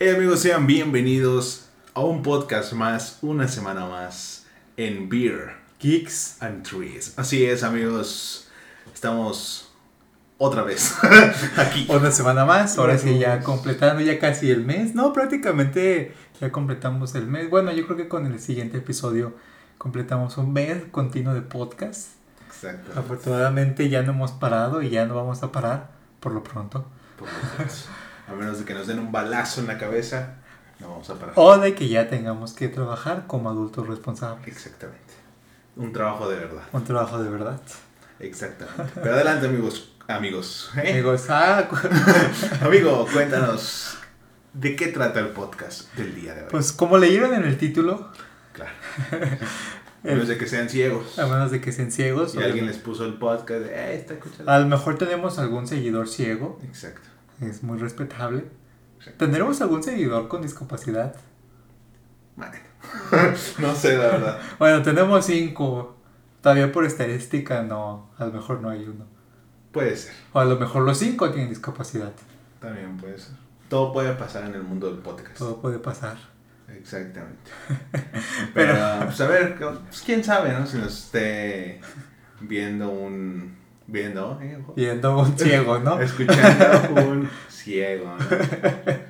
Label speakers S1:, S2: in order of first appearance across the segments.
S1: Hey amigos, sean bienvenidos a un podcast más, una semana más en Beer, Geeks and Trees. Así es amigos, estamos otra vez aquí.
S2: Una semana más, ahora sí ya completando ya casi el mes. No, prácticamente ya completamos el mes. Bueno, yo creo que con el siguiente episodio completamos un mes continuo de podcast.
S1: Exacto.
S2: Afortunadamente ya no hemos parado y ya no vamos a parar por lo pronto.
S1: Por lo. A menos de que nos den un balazo en la cabeza, no vamos a parar.
S2: O de que ya tengamos que trabajar como adultos responsables.
S1: Exactamente. Un trabajo de verdad.
S2: Un trabajo de verdad.
S1: Exactamente. Pero adelante amigos, amigos. ¿eh?
S2: Amigos, ah,
S1: Amigo, cuéntanos, ¿de qué trata el podcast del día de hoy?
S2: pues como leyeron en el título,
S1: Claro. A menos de que sean ciegos.
S2: a menos de que sean ciegos,
S1: Y alguien les puso el podcast de, eh, está escuchando.
S2: a lo mejor tenemos algún seguidor ciego,
S1: Exacto.
S2: Es muy respetable. ¿Tendremos algún seguidor con discapacidad?
S1: Bueno, no sé, la verdad.
S2: Bueno, tenemos cinco. Todavía por estadística no, a lo mejor no hay uno.
S1: Puede ser,
S2: O a lo mejor los cinco tienen discapacidad.
S1: también puede ser. Todo puede pasar en el mundo del podcast.
S2: Todo puede pasar.
S1: Exactamente. Pero, pues a ver, pues, quién sabe, ¿no? Si nos esté viendo un. Viendo.
S2: Viendo un ciego, ¿no?
S1: Escuchando un ciego, ¿no?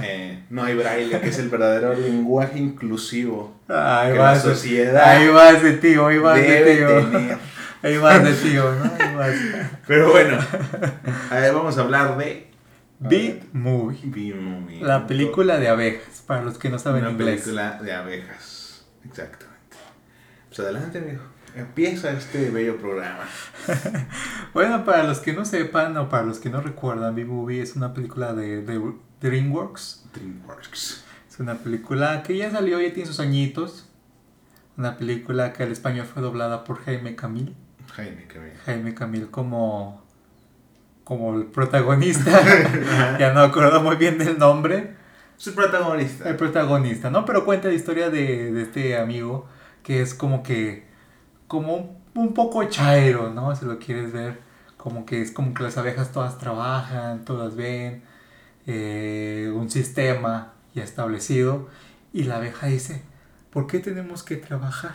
S1: Eh, no hay braille, que es el verdadero lenguaje inclusivo
S2: Ahí
S1: que la sociedad
S2: ahí vas de tío, ahí vas de tío.
S1: tener.
S2: Ahí vas de tío, ¿no? Ahí vas.
S1: Pero bueno, a ver, vamos a hablar de
S2: Beat Movie.
S1: B-Movie.
S2: La película de abejas, para los que no saben
S1: Una
S2: inglés.
S1: película de abejas. Exactamente. Pues adelante, amigo. Empieza este bello programa.
S2: Bueno, para los que no sepan o para los que no recuerdan, B-Movie es una película de, de DreamWorks.
S1: DreamWorks.
S2: Es una película que ya salió, ya tiene sus añitos. Una película que al español fue doblada por Jaime Camil.
S1: Jaime, bien.
S2: Jaime Camil como, como el protagonista. ya no acuerdo muy bien del nombre.
S1: El protagonista.
S2: El protagonista, ¿no? Pero cuenta la historia de, de este amigo que es como que, como un, poco chairo, ¿no? Si lo quieres ver, como que es como que las abejas todas trabajan, todas ven eh, un sistema ya establecido y la abeja dice, ¿por qué tenemos que trabajar?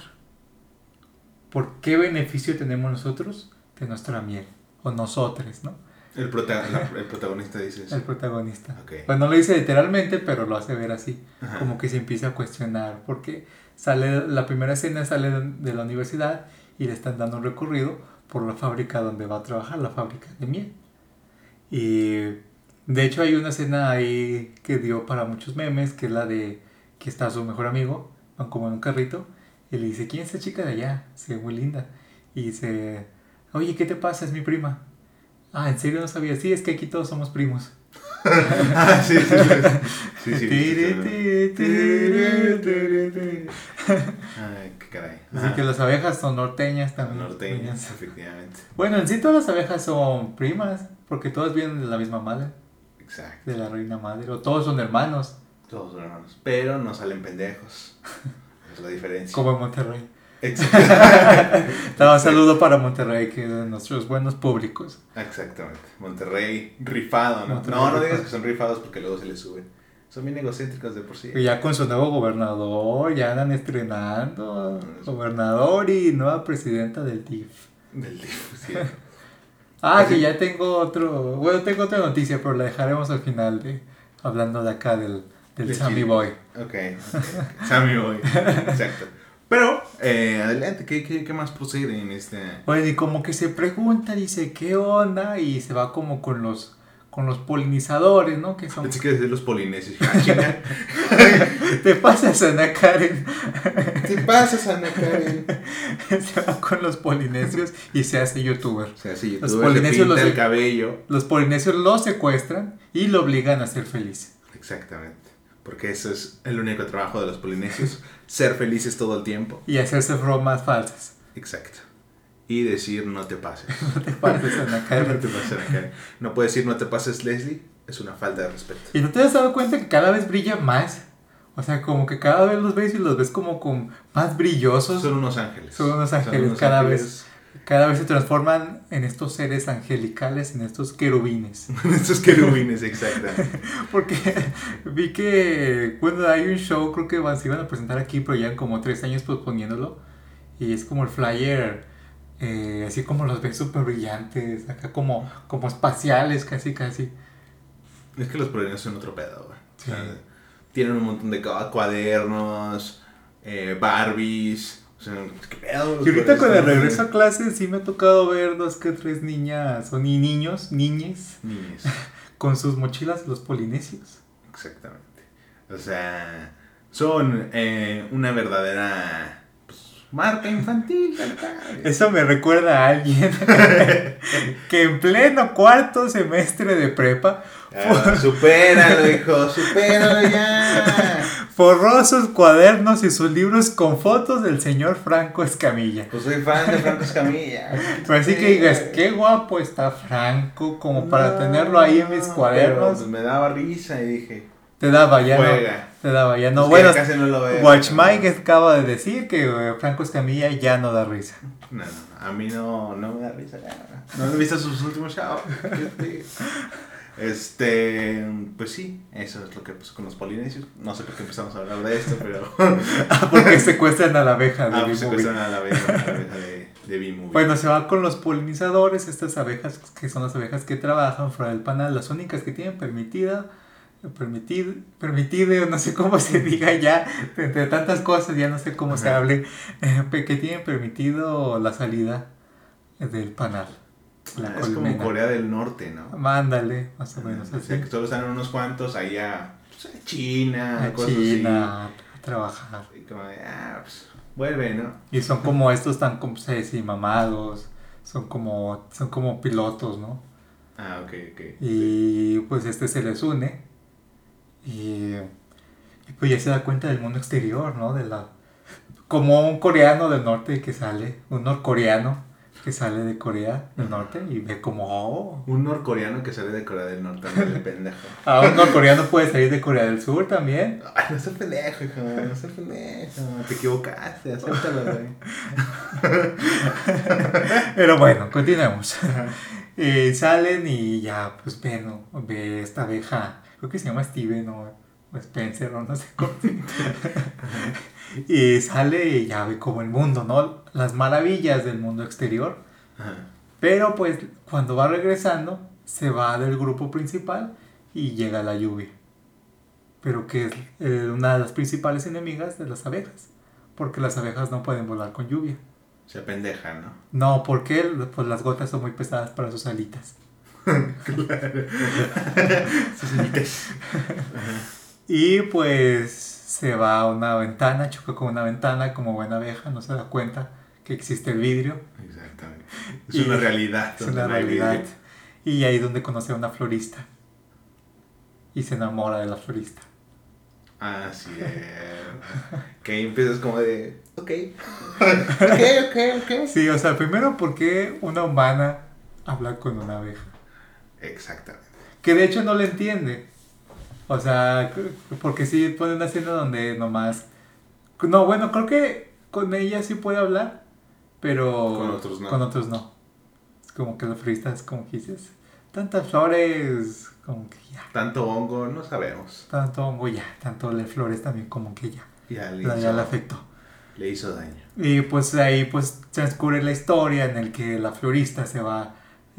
S2: ¿Por qué beneficio tenemos nosotros de nuestra miel? O nosotros, ¿no?
S1: El, prota- el protagonista dice eso.
S2: El protagonista.
S1: Ok.
S2: Pues no lo dice literalmente, pero lo hace ver así.
S1: Ajá.
S2: Como que se empieza a cuestionar. Porque sale, la primera escena sale de, la universidad y le están dando un recorrido por la fábrica donde va a trabajar, la fábrica de miel. Y de hecho hay una escena ahí que dio para muchos memes, que es la de que está su mejor amigo, van como en un carrito, y le dice, ¿quién es esta chica de allá? Se ve muy linda. Y dice, oye, ¿qué te pasa? Es mi prima. Ah, ¿en serio no sabía? Sí, es que aquí todos somos primos.
S1: Ah, sí, sí, sí. Sí, sí, sí, Ay, qué caray.
S2: Así
S1: Ajá.
S2: que las abejas son norteñas también.
S1: Norteñas, efectivamente.
S2: Bueno, en sí todas las abejas son primas, porque todas vienen de la misma madre,
S1: Exacto.
S2: de la reina madre, o todos son hermanos,
S1: Todos son hermanos. Pero no salen pendejos. Es la diferencia.
S2: como en Monterrey.
S1: Exacto.
S2: Un saludo para Monterrey, que es de nuestros buenos públicos.
S1: Exactamente. Monterrey rifado, ¿no?
S2: Monterrey
S1: no, no digas que son rifados porque luego se les sube. Son bien egocéntricos de por sí.
S2: Y ya con su nuevo gobernador, ya andan estrenando gobernador y nueva presidenta del DIF.
S1: Del DIF, sí.
S2: Ah,
S1: Así-
S2: que ya tengo otro, bueno, tengo otra noticia, pero la dejaremos al final de, hablando de acá del, del Sammy. Boy.
S1: Ok. okay. Sammy Boy. Exacto. Pero, eh, adelante, ¿qué, qué, qué más procede en este...?
S2: Bueno, y como que se pregunta, dice, ¿qué onda? Y se va como con los, con los polinizadores, ¿no? Que son...
S1: Pensé que decir los polinesios.
S2: Te pasas, Ana Karen.
S1: ¿Qué pasa, Ana Karen?
S2: se va con los polinesios y se hace youtuber.
S1: Sí,
S2: Los
S1: youtuber le
S2: polinesios
S1: pinta
S2: los-
S1: el cabello.
S2: Los polinesios lo secuestran y lo obligan a ser feliz.
S1: Exactamente. Porque eso es el único trabajo de los polinesios. ser felices todo el tiempo.
S2: Y hacerse bromas falsas.
S1: Exacto. Y decir no te pases.
S2: No te pases, Ana
S1: no
S2: Karen.
S1: te pases, Ana Karen. No puedes decir no te pases, Leslie. Es una falta de respeto.
S2: ¿Y no te has dado cuenta que cada vez brilla más? O sea, como que cada vez los ves y los ves como con más brillosos.
S1: Son unos ángeles.
S2: Son unos ángeles cada vez. Cada vez se transforman en estos seres angelicales, en estos querubines.
S1: estos querubines, exactamente.
S2: Porque vi que, bueno, hay un show, creo que se iban a presentar aquí, pero ya como tres años posponiéndolo. Y es como el flyer, eh, así como los ves súper brillantes, acá como, como espaciales, casi, casi.
S1: Es que los problemas son otro pedo, güey. O sea, tienen un montón de cuadernos, eh, Barbies. O sea, ¿qué pedo?
S2: Y ahorita con el regreso a clase sí me ha tocado ver dos que tres niñas, o ni niños, niñes,
S1: Niñes.
S2: con sus mochilas los polinesios.
S1: Exactamente. O sea, son eh, una verdadera marca infantil. cual.
S2: Eso me recuerda a alguien que en pleno cuarto semestre de prepa
S1: Ah, supéralo, hijo, supéralo ya.
S2: forró sus cuadernos y sus libros con fotos del señor Franco Escamilla.
S1: Pues soy fan de Franco Escamilla.
S2: Pero así que digas, qué guapo está Franco como para
S1: No,
S2: tenerlo ahí en mis
S1: pero,
S2: cuadernos.
S1: pues, me daba risa y dije,
S2: Te daba ya no. Te daba ya no. Bueno,
S1: casi no lo veo.
S2: Watch Mike acaba de decir que eh, Franco Escamilla ya no da risa.
S1: No, no, no, a mí no, no me da risa ya. No he visto sus últimos shows. Este, pues sí, eso es lo que pasó con los polinesios. No sé por qué empezamos a hablar de esto, pero.
S2: Porque secuestran a la abeja de
S1: ah, pues a la abeja, a la abeja de, de B-Movie.
S2: Bueno, se va con los polinizadores, estas abejas que son las abejas que trabajan fuera del panal, las únicas que tienen permitida, permitido, permitido, no sé cómo se diga ya, entre tantas cosas, ya no sé cómo se hable, eh, que tienen permitido la salida del panal. La
S1: Ah, es como. Corea del Norte, ¿no?
S2: Mándale, más o menos
S1: O
S2: así.
S1: que solo están unos cuantos ahí a, pues, China,
S2: A
S1: cosas
S2: China, a trabajar.
S1: así. Y como de, ah, pues, vuelve, ¿no?
S2: Y son como estos tan como sé, sí, mamados, son como, son como pilotos, ¿no?
S1: Ah, ok, ok.
S2: Y pues este se les une y, y pues ya se da cuenta del mundo exterior, ¿no? De la, como un coreano del norte que sale, un norcoreano que sale de Corea del norte y ve como, oh,
S1: Un norcoreano que sale de Corea del Norte, no pendejo.
S2: ah, un norcoreano puede salir de Corea del Sur también.
S1: Ay, no seas pendejo, hijo, no seas pendejo. Te equivocaste, acéptalo, güey.
S2: Pero bueno, continuemos. Eh, salen y ya, pues ven, ve esta abeja, creo que se llama Steven o o Spencer o no sé cómo. y sale y ya ve como el mundo, ¿no? Las maravillas del mundo exterior.
S1: Ajá.
S2: Pero pues cuando va regresando, se va del grupo principal y llega la lluvia. Pero que es eh, una de las principales enemigas de las abejas. Porque las abejas no pueden volar con lluvia.
S1: Se pendeja, ¿no?
S2: No, porque pues las gotas son muy pesadas para sus alitas.
S1: Sus alitas.
S2: Y pues se va a una ventana, choca con una ventana como buena abeja, no se da cuenta que existe el vidrio.
S1: Exactamente. Es
S2: Y
S1: una realidad.
S2: Es una realidad. Y ahí donde conoce a una florista. Y se enamora de la florista.
S1: Así es. que ahí empiezas como de, ok. ok, ok, ok.
S2: Sí, o sea, primero porque una humana habla con una abeja.
S1: Exactamente.
S2: Que de hecho no le entiende. O sea, porque sí ponen una escena donde nomás... No, bueno, creo que con ella sí puede hablar, pero
S1: Con otros no.
S2: Con otros no. Como que la florista es como que dices, tantas flores, como que ya.
S1: Tanto hongo, no sabemos.
S2: Tanto hongo ya, tanto de flores también como que ya.
S1: Ya le
S2: La,
S1: hizo,
S2: ya le afectó.
S1: le hizo daño.
S2: Y pues ahí pues transcurre la historia en el que la florista se va,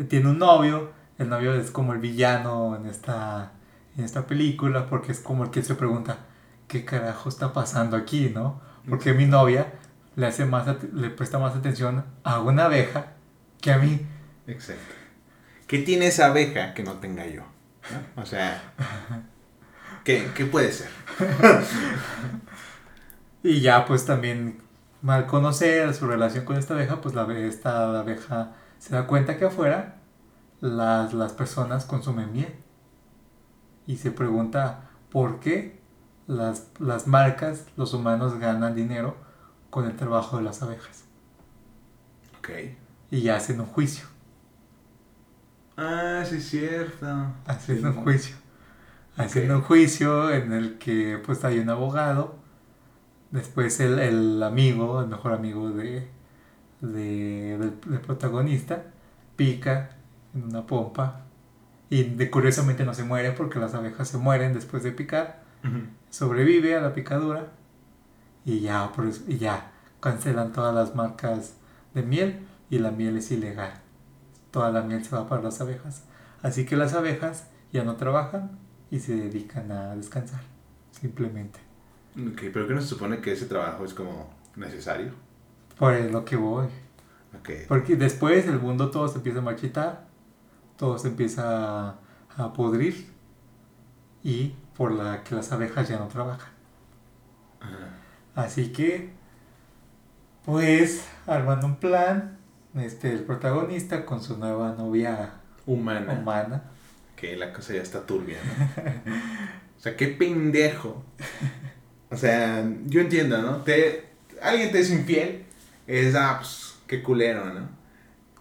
S2: tiene un novio, el novio es como el villano en esta, en esta película porque es como el que se pregunta, ¿qué carajo está pasando aquí, no? Porque mi novia le hace más, le presta más atención a una abeja que a mí.
S1: Exacto. ¿Qué tiene esa abeja que no tenga yo? ¿No? O sea, ¿qué, qué puede ser?
S2: Y ya pues también al conocer su relación con esta abeja, pues la, esta abeja se da cuenta que afuera las, las personas consumen miel. Y se pregunta por qué las, las marcas, los humanos ganan dinero con el trabajo de las abejas.
S1: Ok.
S2: Y hacen un juicio.
S1: Ah, sí es cierto.
S2: Hacen
S1: Sí.
S2: un juicio. Hacen un juicio en el que pues hay un abogado. Después el, el amigo, el mejor amigo de, de, del, del protagonista, pica en una pompa y de, curiosamente no se muere porque las abejas se mueren después de picar,
S1: Ujú.
S2: sobrevive a la picadura y ya, por eso- y ya cancelan todas las marcas de miel y la miel es ilegal. Toda la miel se va para las abejas. Así que las abejas ya no trabajan y se dedican a descansar, simplemente.
S1: Ok, pero ¿qué no se supone que ese trabajo es como necesario?
S2: Por lo que voy.
S1: Ok.
S2: Porque después el mundo todo se empieza a marchitar, todo se empieza a, podrir y por la que las abejas ya no trabajan.
S1: Ajá.
S2: Así que, pues, armando un plan, este, el protagonista con su nueva novia
S1: Humana.
S2: humana.
S1: Que la cosa ya está turbia, ¿no? o sea, qué pendejo. O sea, yo entiendo, ¿no? Te, alguien te es infiel, es, ah, pues, qué culero, ¿no?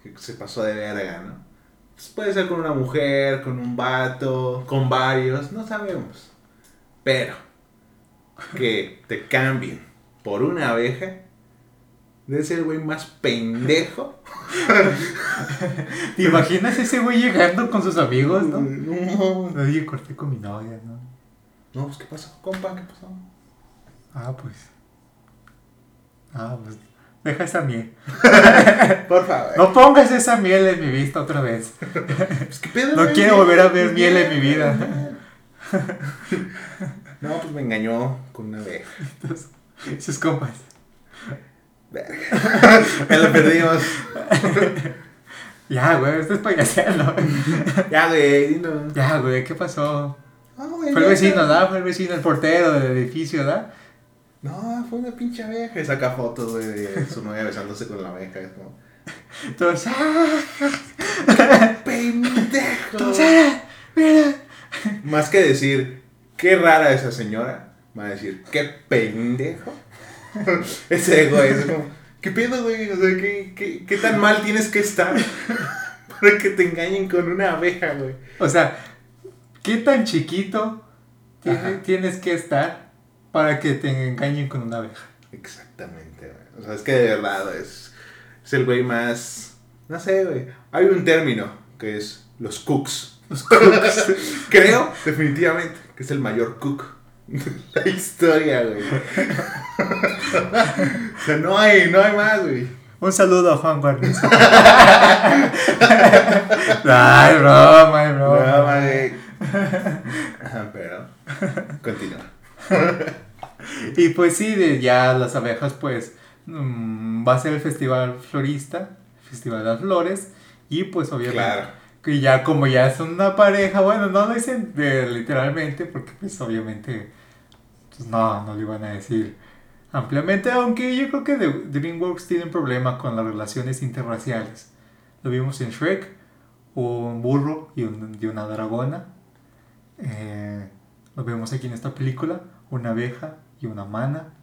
S1: Que se pasó de verga, ¿no? Pues puede ser con una mujer, con un vato, con varios, no sabemos. Pero, que te cambien por una abeja, debe ser el güey más pendejo.
S2: ¿Te imaginas ese güey llegando con sus amigos, no?
S1: No,
S2: Oye, corté con mi novia, ¿no?
S1: no, pues, ¿qué pasó, compa? ¿Qué pasó?
S2: Ah, pues. Ah, pues. Deja esa miel.
S1: Por favor.
S2: No pongas esa miel en mi vista otra vez.
S1: Pues, ¿qué pedo,
S2: No
S1: güey?
S2: quiero volver a ver miel en mi vida.
S1: No, pues me engañó con una.
S2: Entonces, sus compas.
S1: Ya lo perdimos.
S2: Ya, güey, estás payaseando.
S1: Ya, güey, dinos.
S2: Ya, güey, ¿qué pasó?
S1: No, güey,
S2: Fue el
S1: ya
S2: vecino,
S1: está.
S2: ¿verdad? Fue el vecino, el portero del edificio, ¿verdad?
S1: No, fue una pinche abeja. Y saca fotos, güey, de su novia besándose con la abeja. Es como,
S2: Entonces, ¡ah!
S1: pendejo.
S2: Entonces, mira.
S1: Más que decir, qué rara esa señora, va a decir, qué pendejo. Ese güey, es como, ¿qué pedo, güey? O sea, ¿qué, qué, qué tan mal tienes que estar para que te engañen con una abeja, güey?
S2: O sea, ¿qué tan chiquito tiene- tienes que estar para que te engañen con una abeja?
S1: Exactamente, güey. O sea, es que de verdad es, es el güey más. No sé, güey. Hay un término que es los cooks.
S2: Los cooks.
S1: Creo, definitivamente, que es el mayor cook de la historia, güey. o sea, no hay, no hay más, güey.
S2: Un saludo a Juan Guarnizo. Ay, broma, ay, broma.
S1: Güey. Pero, continúa.
S2: Y pues sí, de ya las abejas, pues mm, va a ser el festival florista, Festival de las Flores, y pues obviamente
S1: Claro.
S2: que ya como ya son una pareja, bueno, no lo dicen de- literalmente, porque pues obviamente pues, no, no lo iban a decir ampliamente, aunque yo creo que DreamWorks tiene un problema con las relaciones interraciales. Lo vimos en Shrek, un burro y, un- y una dragona. Eh, lo vemos aquí en esta película, una abeja y una mana.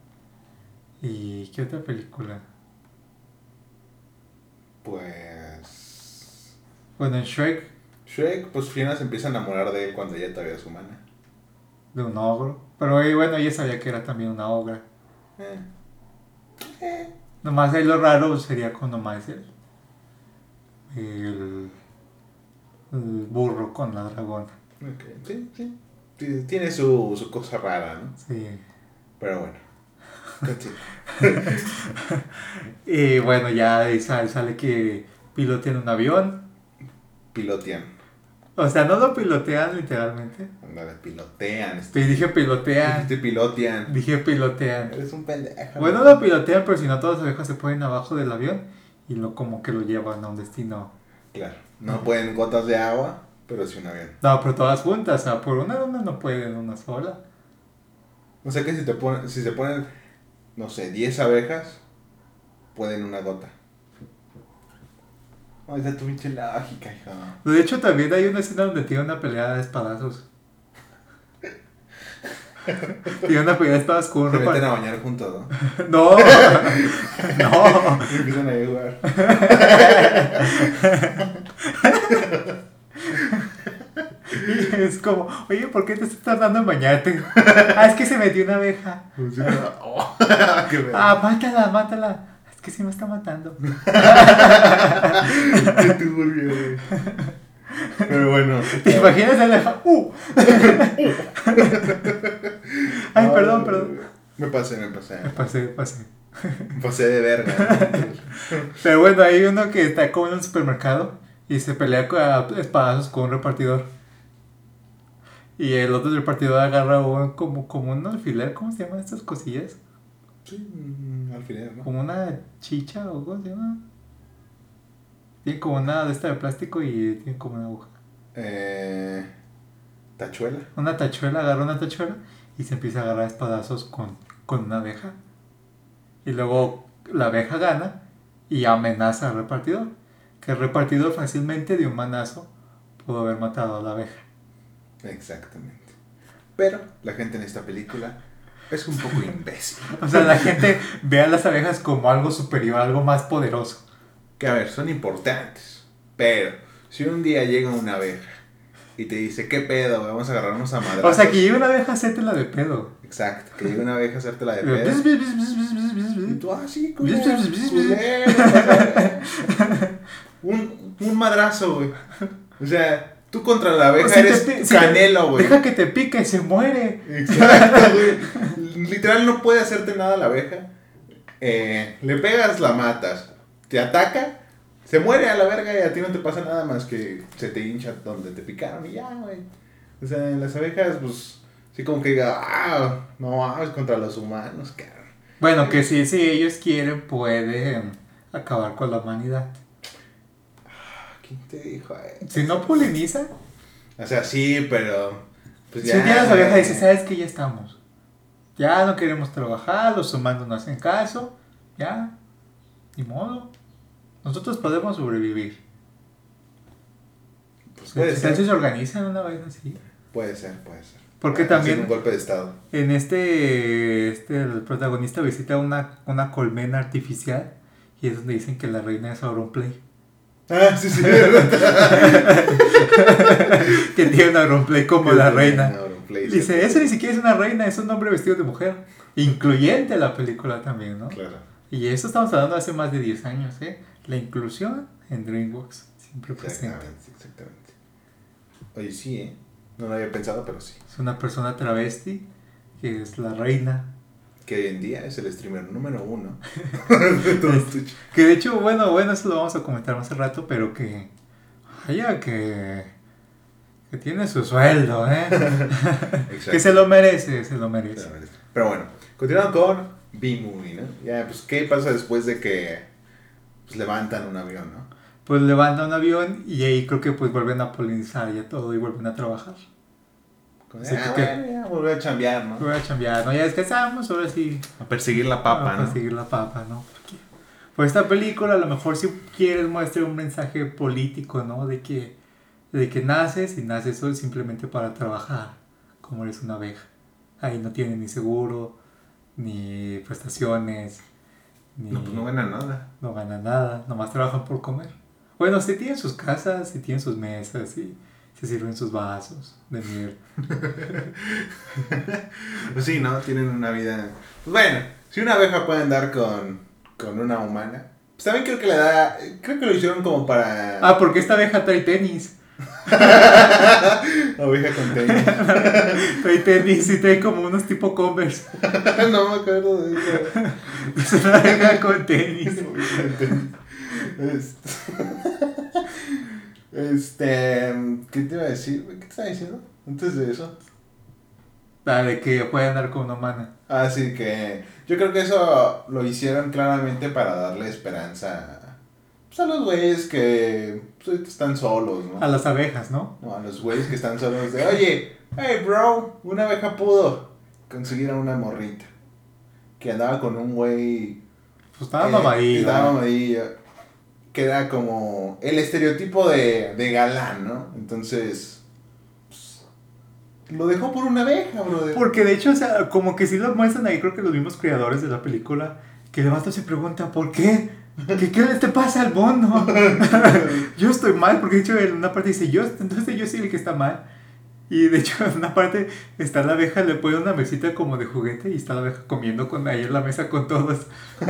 S2: ¿Y qué otra película?
S1: Pues.
S2: Bueno, en Shrek,
S1: Shrek, pues Fiona se empieza a enamorar de él cuando ella todavía es humana.
S2: de un ogro. Pero eh, bueno, ella sabía que era también una ogra.
S1: Eh. Eh.
S2: Nomás ahí lo raro sería con nomás el, el, el burro con la dragona.
S1: Ok, sí, sí. Tiene su, su cosa rara, ¿no?
S2: Sí.
S1: Pero bueno.
S2: Y bueno, ya sale, sale que pilotean un avión.
S1: Pilotean.
S2: O sea, no lo pilotean literalmente.
S1: Ándale, pilotean.
S2: Te dije pilotean.
S1: Pilotean.
S2: Dije pilotean.
S1: Eres un pendejo.
S2: Bueno, lo pilotean, pero si no, todas las abejas se ponen abajo del avión y lo como que lo llevan a un destino.
S1: Claro. No pueden gotas de agua, pero sí un avión.
S2: No, pero todas juntas, o sea, por una una no pueden una sola.
S1: O sea que si te ponen, si se ponen, no sé, 10 abejas, pueden una gota. Ay, esa tu pinche lógica, hijo.
S2: De hecho, también hay una escena donde tiene una pelea de espadazos. tiene una pelea de espadas con un
S1: Se meten a bañar juntos, ¿no?
S2: No, no.
S1: Empiezan a jugar.
S2: Y es como, oye, ¿por qué te estás tardando en bañarte? Ah, es que se metió una abeja.
S1: Oh, qué.
S2: Ah, mátala, mátala. Es que sí me está matando.
S1: Se turbio, güey. Pero bueno.
S2: ¿Te imaginas el elefante? ¡Uh! Ay, perdón, perdón.
S1: Me pasé, me pasé.
S2: Me pasé, me pasé.
S1: Pasé de verga.
S2: Pero bueno, hay uno que está como en un supermercado y se pelea a espadazos con un repartidor. Y el otro repartidor agarra un, como, como un alfiler, ¿cómo se llaman estas cosillas?
S1: Sí, mm, alfiler, ¿no?
S2: Como una chicha o cómo se llama. Tiene como una de esta de plástico y tiene como una aguja.
S1: Eh, tachuela.
S2: Una tachuela, agarra una tachuela y se empieza a agarrar espadazos con, con una abeja. Y luego la abeja gana y amenaza al repartidor. Que el repartidor fácilmente de un manazo pudo haber matado a la abeja.
S1: Exactamente. Pero la gente en esta película es un poco imbécil.
S2: O sea, la gente ve a las abejas como algo superior, algo más poderoso.
S1: Que a ver, son importantes. Pero si un día llega una abeja y te dice, ¿qué pedo? Vamos a agarrarnos a madrazos.
S2: O sea, que llega una abeja, hacértela de pedo.
S1: Exacto, que llegue una abeja a hacerte la de pedo. Y tú, ah, sí, culero, culero, un, un madrazo, güey. O sea, tú contra la abeja eres
S2: te
S1: canelo, güey.
S2: Deja que te pique y se muere.
S1: Exacto, güey. Literal no puede hacerte nada la abeja. Eh, le pegas, la matas. Te ataca, se muere a la verga y a ti no te pasa nada más que se te hincha donde te picaron y ya, güey. O sea, las abejas, pues, sí como que diga, ah, no vamos contra los humanos, cabrón.
S2: Bueno, que sí, si ellos quieren, pueden acabar con la humanidad.
S1: ¿Quién te dijo eso?
S2: Si no poliniza,
S1: O sea, sí, pero. Pues
S2: si un día las abejas
S1: güey.
S2: dicen, ¿sabes que Ya estamos. Ya no queremos trabajar, los humanos no hacen caso. Ya, ni modo. Nosotros podemos sobrevivir.
S1: Pues
S2: ¿Qué
S1: puede ser.
S2: se organizan una vez así?
S1: Puede ser, puede ser.
S2: Porque también-
S1: un golpe de estado.
S2: En este, este, el protagonista visita una, una colmena artificial y es donde dicen que la reina es Auronplay.
S1: Ah, sí, sí.
S2: Que tiene un Auronplay como la reina. Dice, ese ni siquiera es una reina, es un hombre vestido de mujer. Incluyente la película también, ¿no?
S1: Claro.
S2: Y eso estamos hablando hace más de 10 años, ¿eh? La inclusión en DreamWorks, siempre presente.
S1: Exactamente, exactamente. Oye, sí, ¿eh? No lo había pensado, pero sí.
S2: Es una persona travesti que es la reina.
S1: Que hoy en día es el streamer número uno de todo Twitch.
S2: Que de hecho, bueno, bueno, eso lo vamos a comentar más al rato, pero que... Vaya, que... Que tiene su sueldo, ¿eh? Que se lo merece, se lo merece.
S1: Pero bueno, continuando con B-Movie, ¿no? Ya, pues, ¿qué pasa después de que pues, levantan un avión, no?
S2: Pues levanta un avión y ahí creo que pues vuelven a polinizar y a todo y vuelven a trabajar.
S1: Como,
S2: Sí,
S1: ah,
S2: que-
S1: volví a chambear, ¿no?
S2: Vuelven a chambear, ¿no? Ya descansamos, ahora sí
S1: A perseguir la
S2: Vamos a seguir la papa, ¿no? Porque, pues esta película a lo mejor si quieres muestra un mensaje político, ¿no? De que, de que naces y naces solo simplemente para trabajar, como eres una abeja. Ahí no tienen ni seguro, ni prestaciones, ni
S1: No, pues no gana nada.
S2: no ganan nada, nomás trabajan por comer. Bueno, sí tienen sus casas, sí tienen sus mesas, y se sirven sus vasos de miel.
S1: Sí, ¿no? Tienen una vida... Pues bueno, si una abeja puede andar con, con una humana, pues también creo que le da... Creo que lo hicieron como para...
S2: Ah, porque esta abeja trae tenis.
S1: Oveja con tenis.
S2: Trae tenis y trae como unos tipo Converse.
S1: no me acuerdo de eso.
S2: Es una abeja con tenis.
S1: Este... este... ¿Qué te iba a decir? ¿Qué te estaba diciendo? Antes de eso.
S2: La de que puede andar con una humana.
S1: Así que yo creo que eso lo hicieron claramente para darle esperanza pues, a los güeyes que pues, están solos, ¿no?
S2: A las abejas, ¿no?
S1: No, a los güeyes que están solos de, oye, hey bro, una abeja pudo conseguir a una morrita que andaba con un güey
S2: Pues estaba
S1: Eh,
S2: mamadillo.
S1: Estaba mamadillo. Que era como el estereotipo de, de galán, ¿no? Entonces. pues, lo dejó por una abeja, brother.
S2: Porque de hecho, o sea, como que sí lo muestran ahí, creo que los mismos creadores de la película, que el vato se pregunta, ¿por qué? ¿Qué, qué te pasa al mono? yo estoy mal, porque de hecho en una parte dice, yo, entonces yo soy el que está mal. Y de hecho, en una parte está la abeja, le pone una mesita como de juguete y está la abeja comiendo con ahí en la mesa con todos.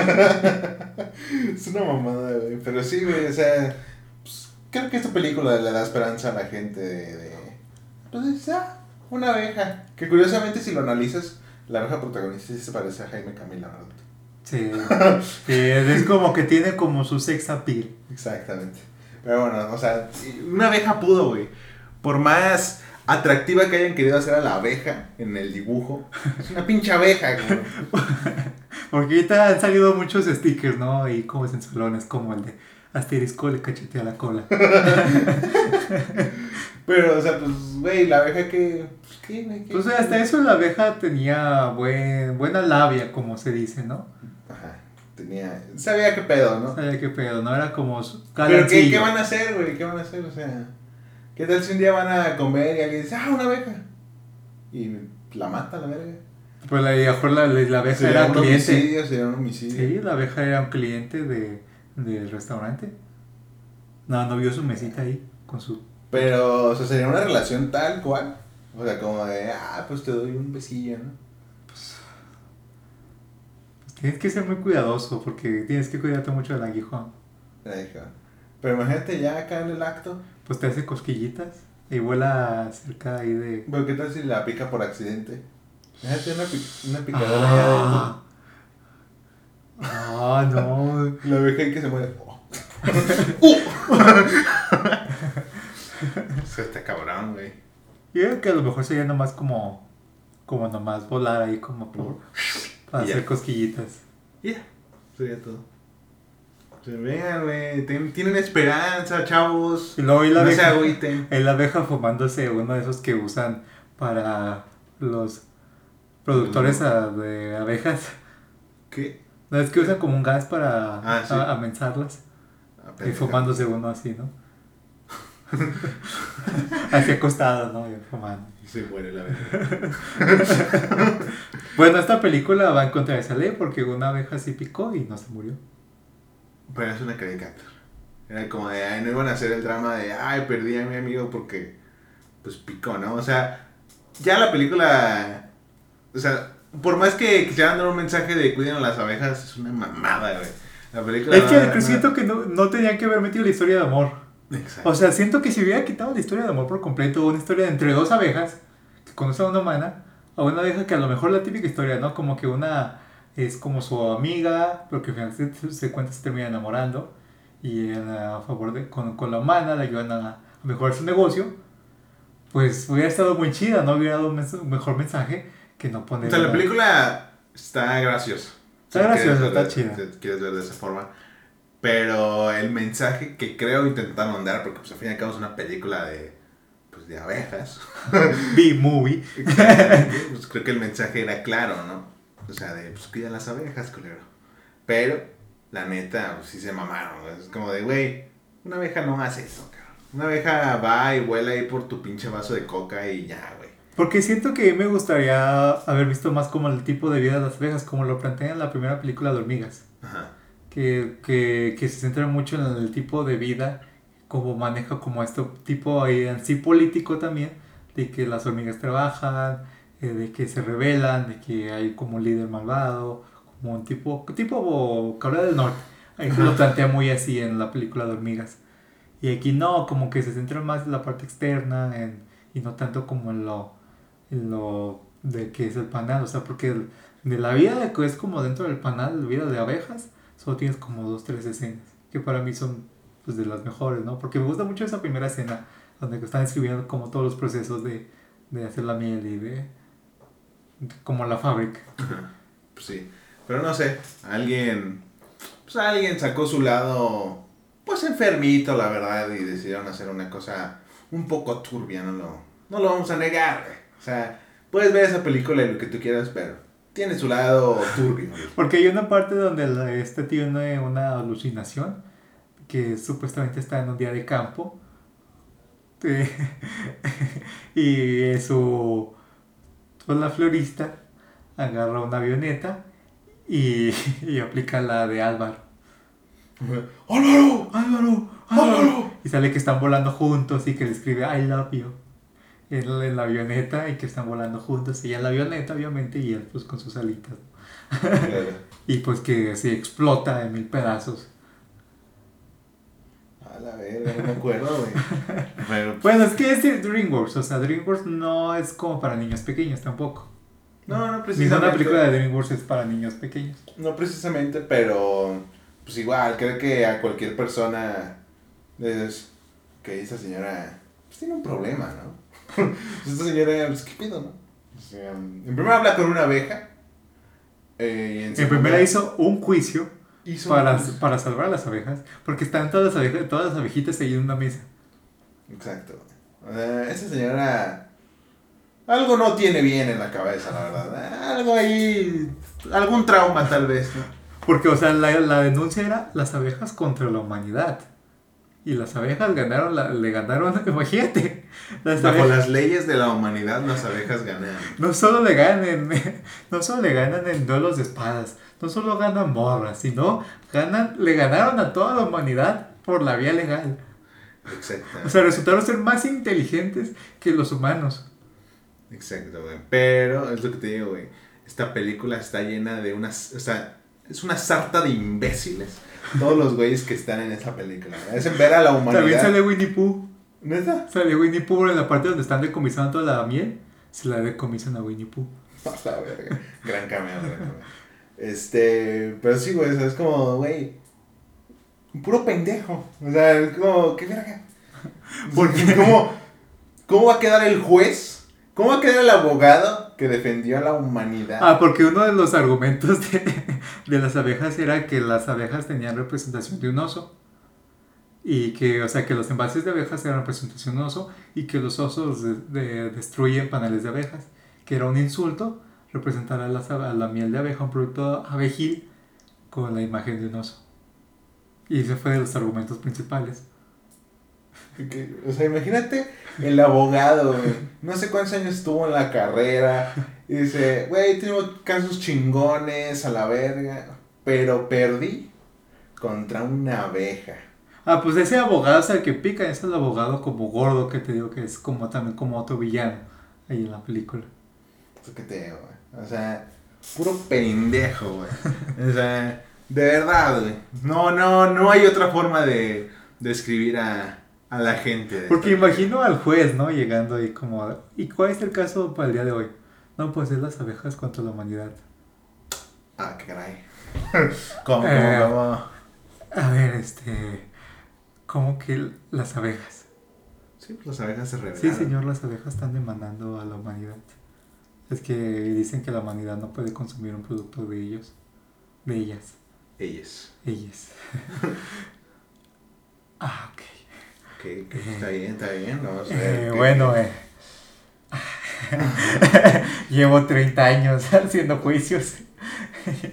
S1: es una mamada, güey. Pero sí, güey, o sea, pues, creo que esta película le da esperanza a la gente de. de pues, ah, una abeja. Que curiosamente, si lo analizas, la abeja protagonista sí se parece a Jaime Camila, ¿verdad?
S2: Sí, sí, es como que tiene como su sex appeal.
S1: Exactamente. Pero bueno, o sea, una abeja pudo, güey. Por más atractiva que hayan querido hacer a la abeja en el dibujo. Es una pinche abeja, güey.
S2: Porque ahorita han salido muchos stickers, ¿no? Y como salones, como el de asterisco le cachetea la cola.
S1: Pero, o sea, pues, güey, la abeja que... Pues, ¿qué, güey?
S2: Pues hasta eso la abeja tenía buen, buena labia, como se dice, ¿no?
S1: Ajá, tenía... Sabía qué pedo, ¿no?
S2: Sabía qué pedo, ¿no? Era como...
S1: Pero ¿qué, ¿qué van a hacer, güey? ¿Qué van a hacer? O sea... ¿Qué tal si un día van a comer y alguien dice, ah, una abeja? Y la mata la verga.
S2: Pues la, mejor la, la abeja era un cliente.
S1: Homicidio, sería un homicidio.
S2: Sí, la abeja era un cliente de, del restaurante. No, no vio su mesita ahí con su.
S1: Pero, o sea, sería una relación tal cual. O sea, como de, ah, pues te doy un besillo, ¿no? Pues,
S2: pues tienes que ser muy cuidadoso porque tienes que cuidarte mucho del aguijón.
S1: El aguijón. Pero imagínate ya acá en el acto
S2: pues te hace cosquillitas y vuela cerca ahí de.
S1: Pero ¿qué tal si la pica por accidente? Déjate una, una picadora ah.
S2: Ah, no.
S1: La abeja que se muere. Oh. ¡Uh! Se está cabrón, güey.
S2: Yo creo que a lo mejor sería nomás como. Como nomás volar ahí, como por. Para hacer cosquillitas.
S1: Ya, sería todo. Vean, güey, tienen esperanza, chavos.
S2: Y luego y la no abeja, se la abeja fumándose uno de esos que usan para los productores de abejas.
S1: ¿Qué?
S2: No, es que usan como un gas para ah, amenzarlas. Ah, y fumándose uno así, ¿no? así acostado, ¿no? Y fumando.
S1: Y se muere la abeja.
S2: bueno, esta película va en contra de esa ley porque una abeja sí picó y no se murió.
S1: Pero es una caricatura. Era como de, ay, no iban a hacer el drama de, ay, perdí a mi amigo porque, pues picó, ¿no? O sea, ya la película, o sea, por más que quisieran dar un mensaje de cuiden a las abejas, es una mamada, güey. La película.
S2: Es que siento que no, no tenían que haber metido la historia de amor.
S1: Exacto.
S2: O sea, siento que si hubiera quitado la historia de amor por completo, una historia entre dos abejas que conocen a una humana, o una abeja que a lo mejor la típica historia, ¿no? Como que una es como su amiga, pero que al final se, cuenta se termina enamorando y a favor de, con, con la humana le ayudan a, mejorar su negocio, pues hubiera estado muy chida, ¿no? Hubiera dado un, mejor mensaje que no poner...
S1: O sea, la película está graciosa.
S2: Está graciosa, está chida.
S1: Quieres ver de esa forma. Pero el mensaje que creo intentaron dar, porque pues al fin y al cabo es una película de, pues, de abejas.
S2: B-movie.
S1: pues creo que el mensaje era claro, ¿no? O sea, de, pues cuida las abejas, culero. Pero, la neta, pues sí se mamaron. Es como de, güey, una abeja no hace eso, cabrón. Una abeja va y vuela ahí por tu pinche vaso de coca y ya, güey.
S2: Porque siento que me gustaría haber visto más como el tipo de vida de las abejas, como lo plantean en la primera película de hormigas. Ajá. Que, que, que se centra mucho en el tipo de vida, como maneja como esto tipo en sí político también, de que las hormigas trabajan, eh, de que se rebelan, de que hay como un líder malvado, como un tipo, tipo Corea del Norte. Ahí se lo plantea muy así en la película de hormigas. Y aquí no, como que se centra más en la parte externa en, y no tanto como en lo, en lo de que es el panal. O sea, porque de la vida que es como dentro del panal, la vida de abejas, solo tienes como dos, tres escenas. Que para mí son pues, de las mejores, ¿no? Porque me gusta mucho esa primera escena, donde están escribiendo como todos los procesos de, de hacer la miel y de como la fábrica.
S1: Pues sí. Pero no sé, alguien. Pues alguien sacó su lado. Pues enfermito, la verdad, y decidieron hacer una cosa un poco turbia, no lo, no lo vamos a negar, O sea, puedes ver esa película y lo que tú quieras, pero tiene su lado turbio.
S2: Porque hay una parte donde este tiene una alucinación que supuestamente está en un día de campo. y su pues la florista agarra una avioneta y, y aplica la de Álvaro.
S1: ¡Álvaro!
S2: ¡Álvaro! ¡Álvaro! Y sale que están volando juntos y que le escribe I love you. en, en la avioneta y que están volando juntos. Ella en la avioneta, obviamente, y él pues con sus alitas. Y pues que se explota en mil pedazos.
S1: A la verga, no me acuerdo, güey. Pero,
S2: Bueno, es que es DreamWorks, o sea, DreamWorks no es como para niños pequeños tampoco.
S1: no, no precisamente.
S2: película de DreamWorks es para niños pequeños.
S1: No precisamente, pero pues igual, creo que a cualquier persona es que esa señora pues, tiene un problema, ¿no? Pues, esta señora, pues, ¿qué pedo, no? O sea, en primera habla con una abeja. eh, y en,
S2: En primera hizo un juicio
S1: hizo
S2: para,
S1: un-
S2: para salvar a las abejas, porque están todas las, abejas, todas las abejitas ahí en una mesa.
S1: Exacto. Sea, esa señora algo no tiene bien en la cabeza, la verdad. Algo ahí, algún trauma tal vez, ¿no?
S2: Porque, o sea, la, la denuncia era las abejas contra la humanidad. Y las abejas ganaron, la- le ganaron, imagínate. Las
S1: Bajo
S2: abejas
S1: las leyes de la humanidad, las abejas ganan.
S2: no solo le ganan, no solo le ganan en duelos de espadas, no solo ganan morras, sino ganan, le ganaron a toda la humanidad por la vía legal.
S1: Exacto.
S2: O sea, resultaron ser más inteligentes que los humanos.
S1: Exacto, güey. Pero es lo que te digo, güey. Esta película está llena de unas. O sea, es una sarta de imbéciles. Todos los güeyes que están en esa película. Es en ver a la
S2: También
S1: humanidad.
S2: sale Winnie Pooh.
S1: ¿Neta?
S2: Sale Winnie Pooh en la parte donde están decomisando toda la miel. Se la decomisan a Winnie Pooh.
S1: Verga. Gran cameo, gran cameo. Este. Pero sí, güey. o sea, es como, güey. un Puro pendejo. O sea, es como, ¿qué verga? Porque, ¿cómo, ¿cómo va a quedar el juez? ¿Cómo va a quedar el abogado que defendió a la humanidad?
S2: Ah, porque uno de los argumentos de, de las abejas era que las abejas tenían representación de un oso. Y que, o sea, que los envases de abejas eran representación de un oso y que los osos de- de- destruyen paneles de abejas. Que era un insulto representar a, las a la miel de abeja, un producto abejil, con la imagen de un oso. Y ese fue de los argumentos principales.
S1: O sea, imagínate el abogado, güey. No sé cuántos años estuvo en la carrera. Y dice, güey, tengo casos chingones a la verga. Pero perdí contra una abeja.
S2: Ah, pues ese abogado es el que pica, ese es el abogado como gordo que te digo que es como también como otro villano ahí en la película.
S1: Eso que te digo, güey. O sea, puro pendejo, güey. O sea, de verdad, güey. No, no, no hay otra forma de describir a, a la gente. de
S2: Porque imagino al juez, ¿no? Llegando ahí como, ¿y cuál es el caso para el día de hoy? No, pues es las abejas contra la humanidad.
S1: Ah, qué caray. ¿Cómo,
S2: Eh,
S1: cómo, cómo?
S2: A ver, este, ¿cómo que las abejas?
S1: Sí, pues las abejas se revelan.
S2: Sí, señor, las abejas están demandando a la humanidad. Es que dicen que la humanidad no puede consumir un producto de ellos, de ellas,
S1: Ellas.
S2: ellas. ah, ok.
S1: Ok, ok, está bien, está bien. Vamos a ver.
S2: Eh,
S1: qué-
S2: bueno, eh. Llevo 30 años haciendo juicios.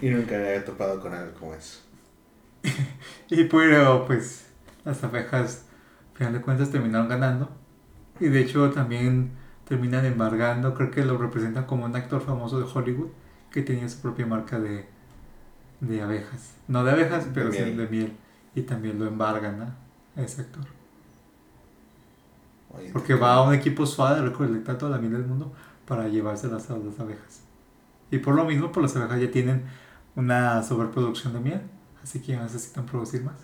S1: Y nunca me había topado con algo como eso.
S2: Y pero pues las abejas, al final de cuentas, terminaron ganando. Y de hecho también terminan embargando, creo que lo representan como un actor famoso de Hollywood que tenía su propia marca de, de abejas. No de abejas,
S1: De
S2: pero sí
S1: miel.
S2: de miel. Y también lo embargan ¿no? a ese actor.
S1: Oye,
S2: Porque va a un equipo suave de recolectar toda la miel del mundo para llevárselas a las abejas. Y por lo mismo, pues las abejas ya tienen una sobreproducción de miel, así que ya necesitan producir más.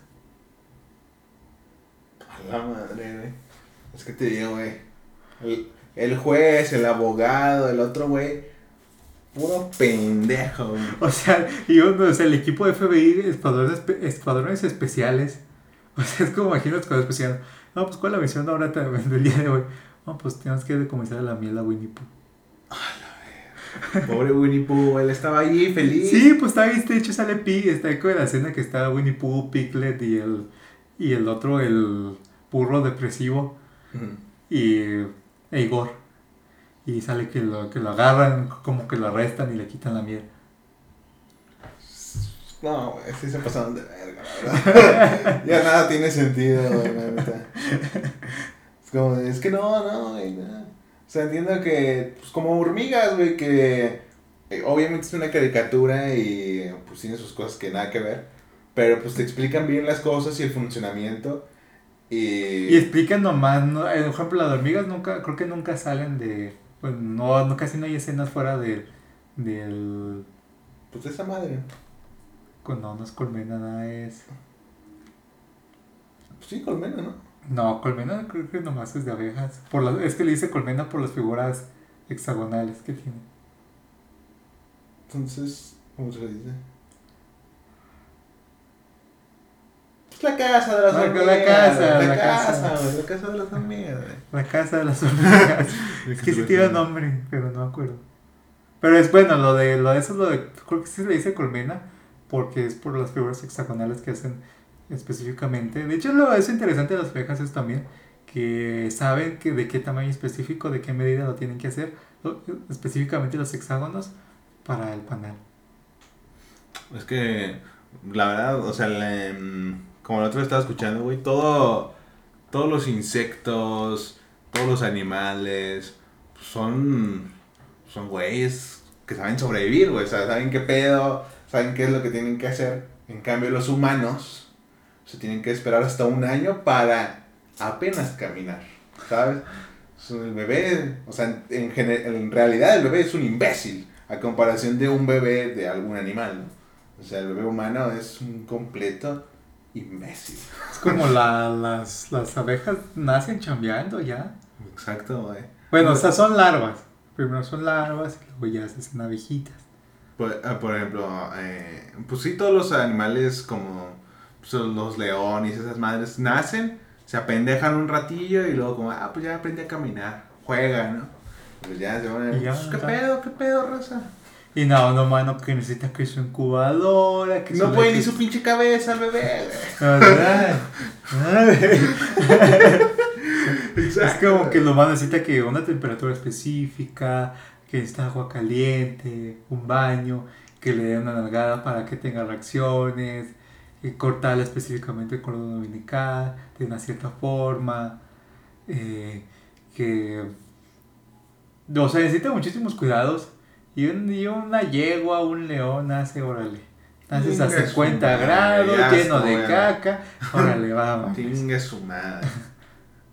S1: A la madre, güey. Es que te digo, güey. El, el juez, el abogado, el otro, güey. Puro pendejo, güey.
S2: O sea, y uno, o sea, el equipo de FBI, escuadrones, escuadrones especiales. O sea, es como imagino escuadrones especiales. No, pues ¿cuál es la misión ahora también del día de hoy? No, pues tienes que decomisar la miel a Winnie Pooh.
S1: Pobre Winnie Pooh, él estaba ahí feliz.
S2: Sí, pues está ahí, de hecho sale Pi, está ahí con la escena que está Winnie Pooh, Piglet y el, y el otro, el burro depresivo. Y Igor. Y sale que lo, que lo agarran, como que lo arrestan y le quitan la miel.
S1: No, güey, sí se pasaron de verga, la verdad. ya nada tiene sentido, güey, la neta. Es como, es que no, no, güey, no. O sea, entiendo que, pues como hormigas, güey, que eh, obviamente es una caricatura y pues tiene sus cosas que nada que ver. Pero pues te explican bien las cosas y el funcionamiento. Y,
S2: Y explican nomás, no, por ejemplo, las hormigas nunca, creo que nunca salen de, pues no, no casi no hay escenas fuera de, del,
S1: pues esa madre.
S2: con- no, no es colmena, nada es,
S1: Pues sí, colmena, ¿no?
S2: no, colmena creo que nomás es de abejas, por las, es que le dice colmena por las figuras hexagonales que tiene.
S1: Entonces, ¿cómo se le dice? Pues la casa de las
S2: La- la
S1: hormigas.
S2: casa,
S1: la,
S2: la
S1: casa, la casa de las hormigas.
S2: La casa de las hormigas. es que sí tiene nombre, pero no me acuerdo. Pero es bueno, lo de, lo de eso es lo de, creo que sí se le dice colmena, porque es por las figuras hexagonales que hacen específicamente. De hecho, lo es interesante de las abejas es también que saben que de qué tamaño específico, de qué medida lo tienen que hacer, lo- específicamente los hexágonos para el panal.
S1: Es que, la verdad, o sea, le- mm, como el otro estaba escuchando, güey, todo, todos los insectos, todos los animales, son, son güeyes que saben sobrevivir, güey, o sea, saben qué pedo, saben qué es lo que tienen que hacer. En cambio, los humanos se tienen que esperar hasta un año para apenas caminar, ¿sabes? El bebé, o sea, en, en realidad el bebé es un imbécil a comparación de un bebé de algún animal. O sea, el bebé humano es un completo imbécil.
S2: Es como la, las, las abejas nacen chambeando ya.
S1: Exacto, güey.
S2: Bueno, o sea, son larvas. Primero son larvas y luego ya se hacen abejitas.
S1: Por, ah, por ejemplo, eh, pues sí, todos los animales como pues, los leones, esas madres, nacen, se apendejan un ratillo y luego como, ah, pues ya aprendí a caminar, juega, ¿no? Pues ya se van a... Pues, ¿Qué pedo, qué pedo, raza?
S2: Y no, no, mano, que necesita que su incubadora, que
S1: No puede ni su pinche cabeza, el bebé,
S2: es como que lo más necesita que una temperatura específica, que necesita agua caliente, un baño, que le den una nalgada para que tenga reacciones, y cortarla específicamente el cordón umbilical de una cierta forma, eh, que... O sea, necesita muchísimos cuidados. Y, un, y una yegua, un león nace, órale. Naces a
S1: Chinga su
S2: 50
S1: madre,
S2: grados, lleno de caca. Órale, vamos.
S1: Tingue su madre.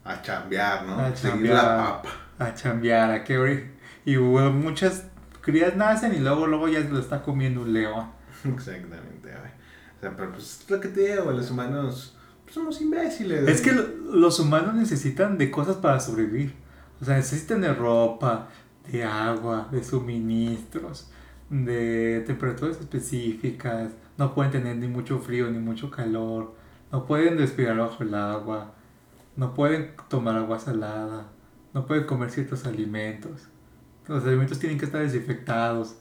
S1: A chambear, ¿no?
S2: A
S1: Seguir
S2: chambear.
S1: la papa.
S2: A chambear, a que Y bueno, muchas crías nacen y luego, luego ya se lo está comiendo un león.
S1: Exactamente, güey. O sea, pero pues es lo que te digo, los humanos pues, somos imbéciles. güey.
S2: Es que lo- los humanos necesitan de cosas para sobrevivir. O sea, necesitan de ropa, de agua, de suministros, de temperaturas específicas. No pueden tener ni mucho frío ni mucho calor. No pueden respirar bajo el agua. No pueden tomar agua salada. No pueden comer ciertos alimentos. Los alimentos tienen que estar desinfectados.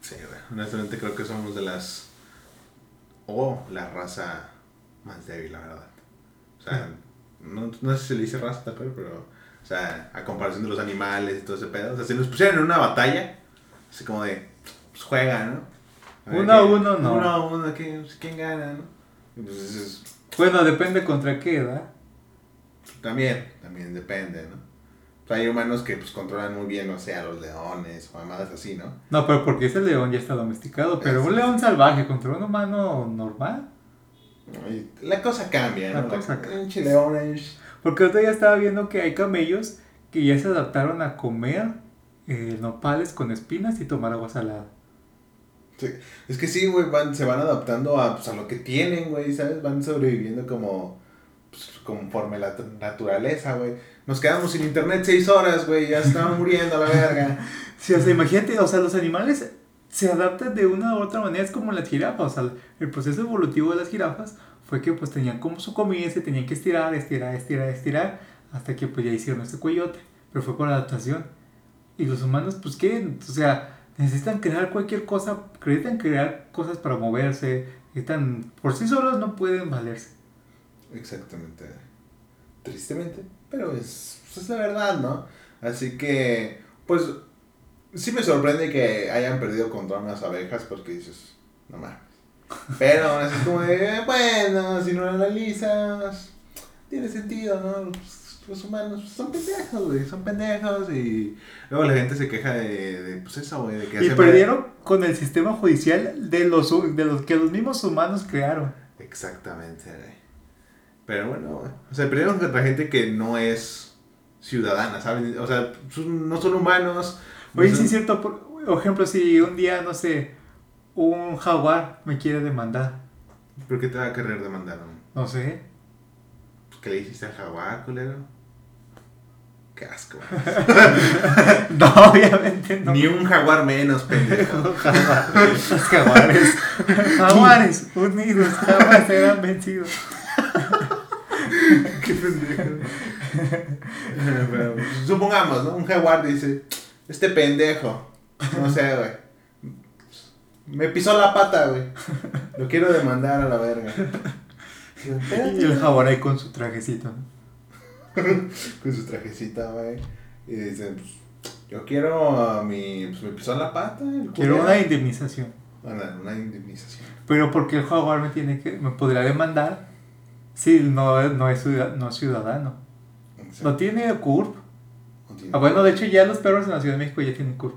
S1: Sí. Honestamente creo que somos de las. O la raza más débil, la verdad. O sea, no, no sé si se le dice raza, pero. O sea, a comparación de los animales y todo ese pedo. O sea, si nos pusieran en una batalla, así como de. Pues juega, ¿no?
S2: Uno a uno, no.
S1: Uno a uno, ¿quién, quién gana, no? Pues es-
S2: Bueno, depende contra qué edad.
S1: también, también depende, ¿no? O sea, hay humanos que pues controlan muy bien, o sea, los leones o mamadas así, ¿no?
S2: No, pero porque ese león ya está domesticado. Pero un león salvaje contra un humano normal.
S1: La cosa cambia, ¿no?
S2: La cosa
S1: cambia. Chileón ahí.
S2: Porque otro día estaba viendo que hay camellos que ya se adaptaron a comer eh, nopales con espinas y tomar agua salada.
S1: Sí, Es que sí, güey, van, se van adaptando a, pues, a lo que tienen, güey, ¿sabes? Van sobreviviendo como, pues, conforme la naturaleza, güey. Nos quedamos sin internet seis horas, güey, ya estamos muriendo a la verga.
S2: Sí, o sea, imagínate, o sea, los animales se adaptan de una u otra manera, es como las jirafas, o sea, el proceso evolutivo de las jirafas fue que pues tenían como su comida, se tenían que estirar, estirar, estirar, estirar, hasta que pues ya hicieron este cuellote, pero fue por adaptación. Y los humanos, pues qué, o sea, necesitan crear cualquier cosa, necesitan crear cosas para moverse, necesitan, por sí solos no pueden valerse.
S1: Exactamente. Tristemente, pero es, pues, es la verdad, ¿no? Así que, pues, sí me sorprende que hayan perdido contra unas abejas porque dices, no mames. Pero aún así es como de, bueno, si no lo analizas, tiene sentido, ¿no? Los humanos son pendejos, güey, son pendejos y luego la gente se queja de, de pues eso, güey, de que
S2: Y perdieron con el sistema judicial de los, de los que los mismos humanos crearon.
S1: Exactamente, güey. Pero bueno, güey. O sea, peleamos contra gente que no es ciudadana, ¿sabes? O sea, no son humanos. no
S2: Oye,
S1: son-
S2: sí es cierto, por ejemplo, si un día, no sé, un jaguar me quiere demandar,
S1: ¿Por qué te va a querer demandar? güey?
S2: no sé,
S1: Pues, ¿Qué le hiciste al jaguar, culero? Qué asco.
S2: no, obviamente no.
S1: Ni un jaguar menos, pendejo.
S2: Los jaguares, jaguares unidos jamás serán vencidos.
S1: Qué pendejo. Supongamos, ¿no? Un jaguar dice, este pendejo, no sé, güey. Me pisó la pata, güey. Lo quiero demandar a la verga. Y yo, "Espérate,
S2: Y el ahí con su trajecito.
S1: Con su trajecita, güey. Y dice, pues, yo quiero a mi... Pues me pisó la pata. el
S2: Quiero
S1: culero".
S2: una indemnización.
S1: Una, una indemnización.
S2: Pero porque el jaguar me tiene que me podría demandar si no, no es ciudad- no es ciudadano. No tiene CURP. Ah, bueno, de hecho ya los perros en la Ciudad de México ya tienen CURP.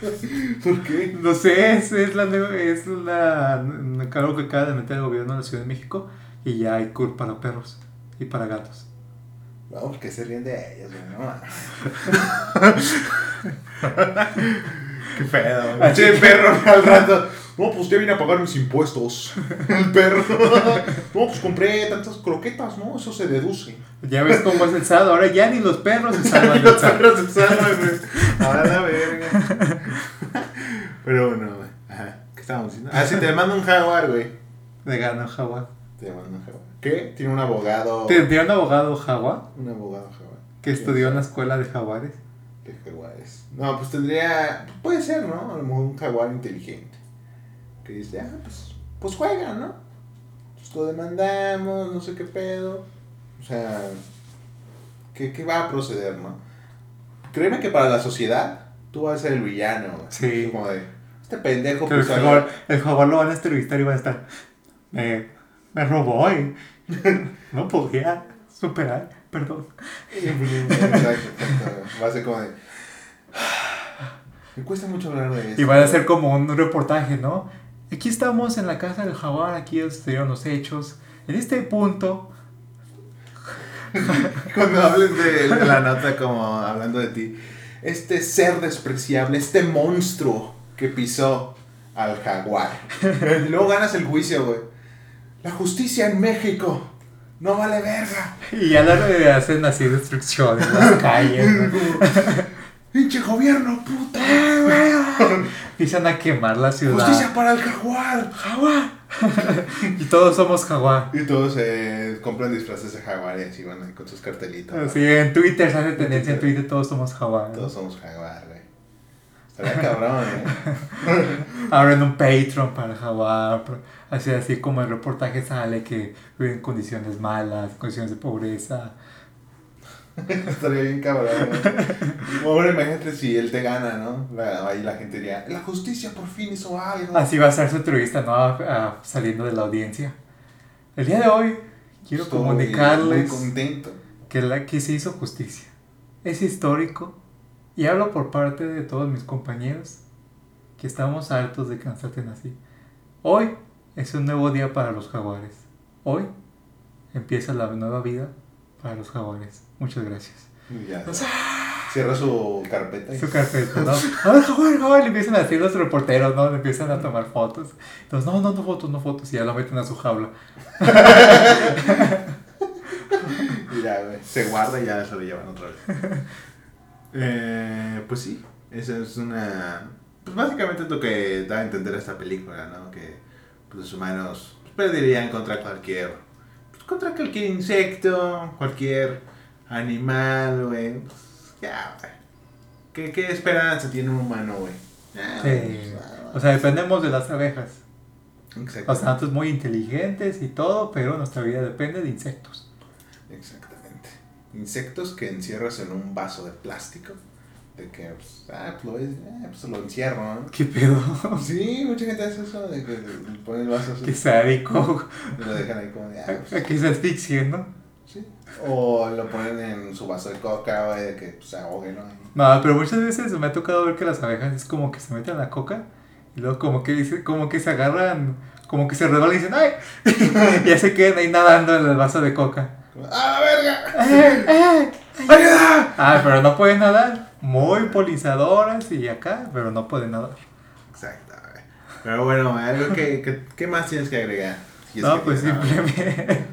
S1: ¿Por qué?
S2: No sé, es, es la es la cargo que acaba de meter el gobierno de la Ciudad de México y ya hay CURP para perros y para gatos.
S1: No, porque se ríen de ellos, güey. No, Qué pedo.
S2: Así que-
S1: perro al rato. No, pues ya vine a pagar mis impuestos. El perro. No, pues compré tantas croquetas, ¿no? Eso se deduce.
S2: Ya ves cómo es el SAD, ahora ya ni los perros se salvan
S1: Los perros se salvan, güey. Ahora la verga. Pero bueno, güey. Ajá. ¿Qué estábamos diciendo? Ah, si te manda un jaguar, güey.
S2: Le gana un jaguar.
S1: Te manda un jaguar. ¿Qué? Tiene un abogado.
S2: Tendría un abogado jaguar
S1: Un abogado jaguar.
S2: que estudió en la escuela de jaguares.
S1: ¿Qué jaguares? No, pues tendría. Puede ser, ¿no? A lo mejor un jaguar inteligente. Que dice, ah, pues, pues juega, ¿no? Pues lo demandamos, no sé qué pedo. O sea, ¿qué, qué va a proceder, no? Créeme que para la sociedad, tú vas a ser el villano.
S2: Sí.
S1: Como de, este pendejo,
S2: Que el,
S1: pues
S2: jaguar, el jaguar lo van a entrevistar y va a estar. Me, me robó y no podía superar, perdón.
S1: Exacto, exacto. Va a ser como de. Me cuesta mucho hablar de esto.
S2: Y van a ser como un reportaje, ¿no? Aquí estamos en la casa del jaguar, aquí estuvieron los hechos. En este punto,
S1: Cuando hables de, la nota como hablando de ti, este ser despreciable, este monstruo que pisó al jaguar. Luego ganas el juicio, güey. La justicia en México no vale verga.
S2: y ya le hacen así destrucciones en las calles, ¿no?
S1: Pinche gobierno, puta.
S2: Empiezan a quemar la ciudad.
S1: Justicia para el jaguar. Jaguar.
S2: Y todos somos jaguar.
S1: Y todos eh, compran disfraces de jaguar y así van ahí con sus cartelitos.
S2: Sí, en Twitter se hace tendencia, en Twitter todos somos jaguar.
S1: Todos somos jaguar, güey. Estaría cabrón, ¿eh?
S2: Abren un Patreon para el jaguar. Así, así como el reportaje sale que viven en condiciones malas, condiciones de pobreza.
S1: Estaría bien cabrón. ¿no? Ahora imagínate si él te gana, ¿no? Ahí la gente diría, la justicia por fin hizo algo.
S2: Así va a ser su entrevista, ¿no? A- a- saliendo de la audiencia. El día de hoy quiero
S1: Estoy
S2: comunicarles
S1: Muy contento.
S2: que, la, que se hizo justicia. Es histórico y hablo por parte de todos mis compañeros que estamos hartos de que nos traten así. Hoy es un nuevo día para los jaguares. Hoy empieza la nueva vida para los jaguares. Muchas gracias.
S1: Cierra su carpeta y
S2: Su carpeta, ¿no? ¡Ay, jaguar, jaguar! Le empiezan a decir los reporteros, ¿no? Le empiezan a tomar fotos. Entonces, no, no, no fotos, no fotos. Y ya lo meten a su jaula.
S1: y ya. Se guarda y ya se lo llevan otra vez. eh, pues sí, esa es una... Pues básicamente es lo que da a entender esta película, ¿no? Que pues, los humanos pues, perderían contra cualquier... Pues, contra cualquier insecto, cualquier animal, güey. Pues, ya, güey. ¿Qué, ¿Qué esperanza tiene un humano, güey? Ah,
S2: Sí.
S1: pues, ah,
S2: O sea, dependemos de las abejas.
S1: Exacto.
S2: O sea, nosotros muy inteligentes y todo, pero nuestra vida depende de insectos.
S1: Insectos que encierras en un vaso de plástico. De que, pues, ah, pues ah, pues lo encierro, ¿no?
S2: ¿Qué pedo?
S1: Sí, mucha gente hace eso, de que le ponen el vaso
S2: Qué
S1: así
S2: sádico.
S1: y lo dejan ahí como de, ah, pues,
S2: que se asfixien, ¿no?
S1: sí. O lo ponen en su vaso de coca, güey, de que pues, se ahogue, ¿no?
S2: No, pero muchas veces me ha tocado ver que las abejas es como que se meten a la coca Y luego como que, dice, como que se agarran, como que se resbalan y dicen, ¡ay! y ya se quedan ahí nadando en el vaso de coca.
S1: ¡Ah, la verga!
S2: ¡Ay, ay!
S1: ¡Ayuda!
S2: Ah, pero no pueden nadar. Muy polizadoras y acá, pero no pueden nadar.
S1: Exacto. Pero bueno, algo que, que- ¿qué más tienes que agregar? Si
S2: no,
S1: que
S2: pues simplemente.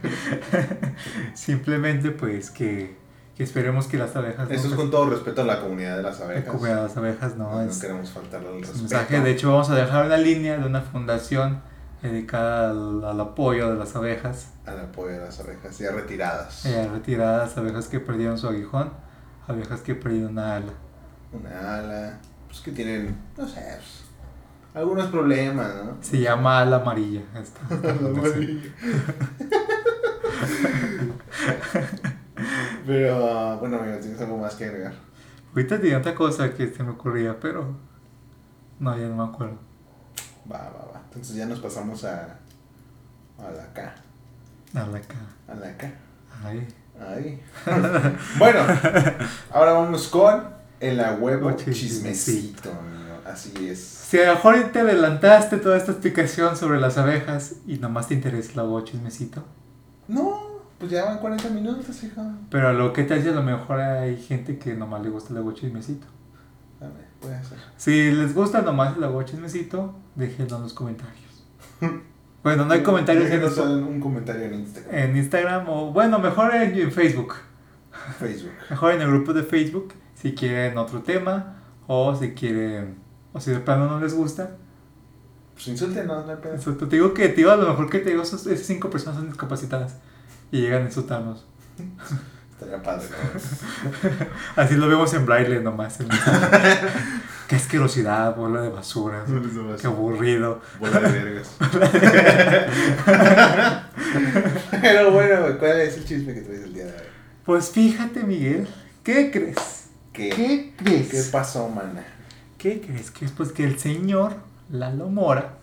S2: simplemente, pues que, que esperemos que las abejas.
S1: Eso es
S2: nunca
S1: con todo respeto a la comunidad de las abejas.
S2: coman a las abejas, no.
S1: No,
S2: es
S1: queremos faltarle al respeto.
S2: mensaje. De hecho, vamos a dejar una línea de una fundación dedicada al, al apoyo de las abejas.
S1: Al apoyo de las abejas ya retiradas.
S2: eh, retiradas, abejas que perdieron su aguijón, abejas que perdieron una ala.
S1: Una ala. Pues que tienen, no sé, pues, algunos problemas, ¿no?
S2: Se llama ala amarilla. esta- esta fundación.
S1: Pero, bueno, amigo, ¿tienes algo más que agregar?
S2: Ahorita tenía otra cosa que se me ocurría, pero no, ya no me acuerdo.
S1: Va, va, va. Entonces ya nos pasamos a, a la K.
S2: A la cara.
S1: A la K.
S2: Ay,
S1: Ahí. bueno, ahora vamos con el huevo
S2: chismecito.
S1: amigo. Así es.
S2: Si a lo mejor te adelantaste toda esta explicación sobre las abejas y nomás te interesa la voz chismecito,
S1: No, pues ya van 40 minutos, hijo.
S2: pero a lo que te hace a lo mejor hay gente que nomás le gusta la voz chismecito.
S1: A ver, puede.
S2: Si les gusta nomás la voz chismecito, déjenlo en los comentarios. Bueno, no hay comentarios en, esto-
S1: un comentario en Instagram,
S2: en Instagram o bueno, mejor en, en Facebook.
S1: Facebook.
S2: Mejor en el grupo de Facebook si quieren otro tema o si quieren o si de plano no les gusta.
S1: Pues insúltenos, no hay pedo.
S2: Eso, te digo que tío, a lo mejor que te digo esas cinco personas son discapacitadas y llegan a insultarnos.
S1: Estaría padre, ¿no?
S2: Así lo vemos en braille nomás. en- Qué asquerosidad, bola de basura. Qué aburrido.
S1: Bola de vergas. Pero bueno, ¿cuál es el chisme que traes el día de hoy?
S2: Pues fíjate, Miguel, ¿qué crees?
S1: ¿Qué?
S2: ¿Qué crees?
S1: ¿Qué pasó, mana?
S2: ¿Qué crees? Que es pues que el señor Lalo Mora,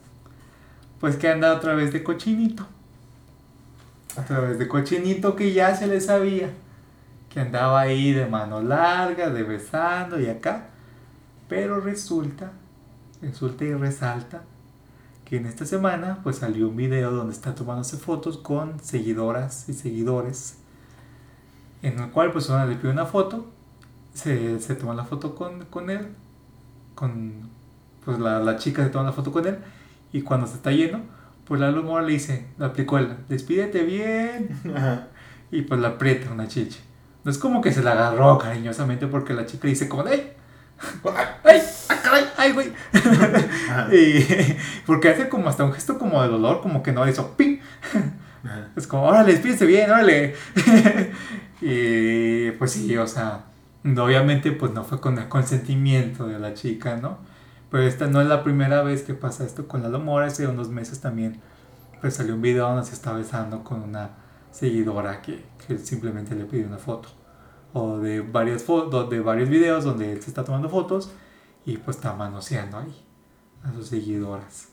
S2: pues que anda otra vez de cochinito. Otra vez de cochinito que ya se le sabía. Que andaba ahí de mano larga, de besando y acá. Pero resulta, resulta y resalta que en esta semana pues salió un video donde está tomándose fotos con seguidoras y seguidores. En el cual pues una le pide una foto, se, se toma la foto con, con él, con pues la, la chica se toma la foto con él y cuando se está yendo, pues la Mora le dice, le aplicó el, despídete bien
S1: Ajá.
S2: y pues la aprieta una chicha. No es como que se la agarró cariñosamente porque la chica dice como, ¡ay! ¡ay! ¡ay, caray! ¡ay, güey! Y, porque hace como hasta un gesto como de dolor, como que no hizo ¡ping!
S1: Ajá.
S2: Es como, órale, despídese bien, órale. y pues sí, o sea, obviamente pues no fue con el consentimiento de la chica, ¿no? Pero esta no es la primera vez que pasa esto con la Mora, hace unos meses también pues salió un video donde se está besando con una seguidora que, que simplemente le pidió una foto. O de varias fotos, de varios videos donde él se está tomando fotos y pues está manoseando ahí a sus seguidoras.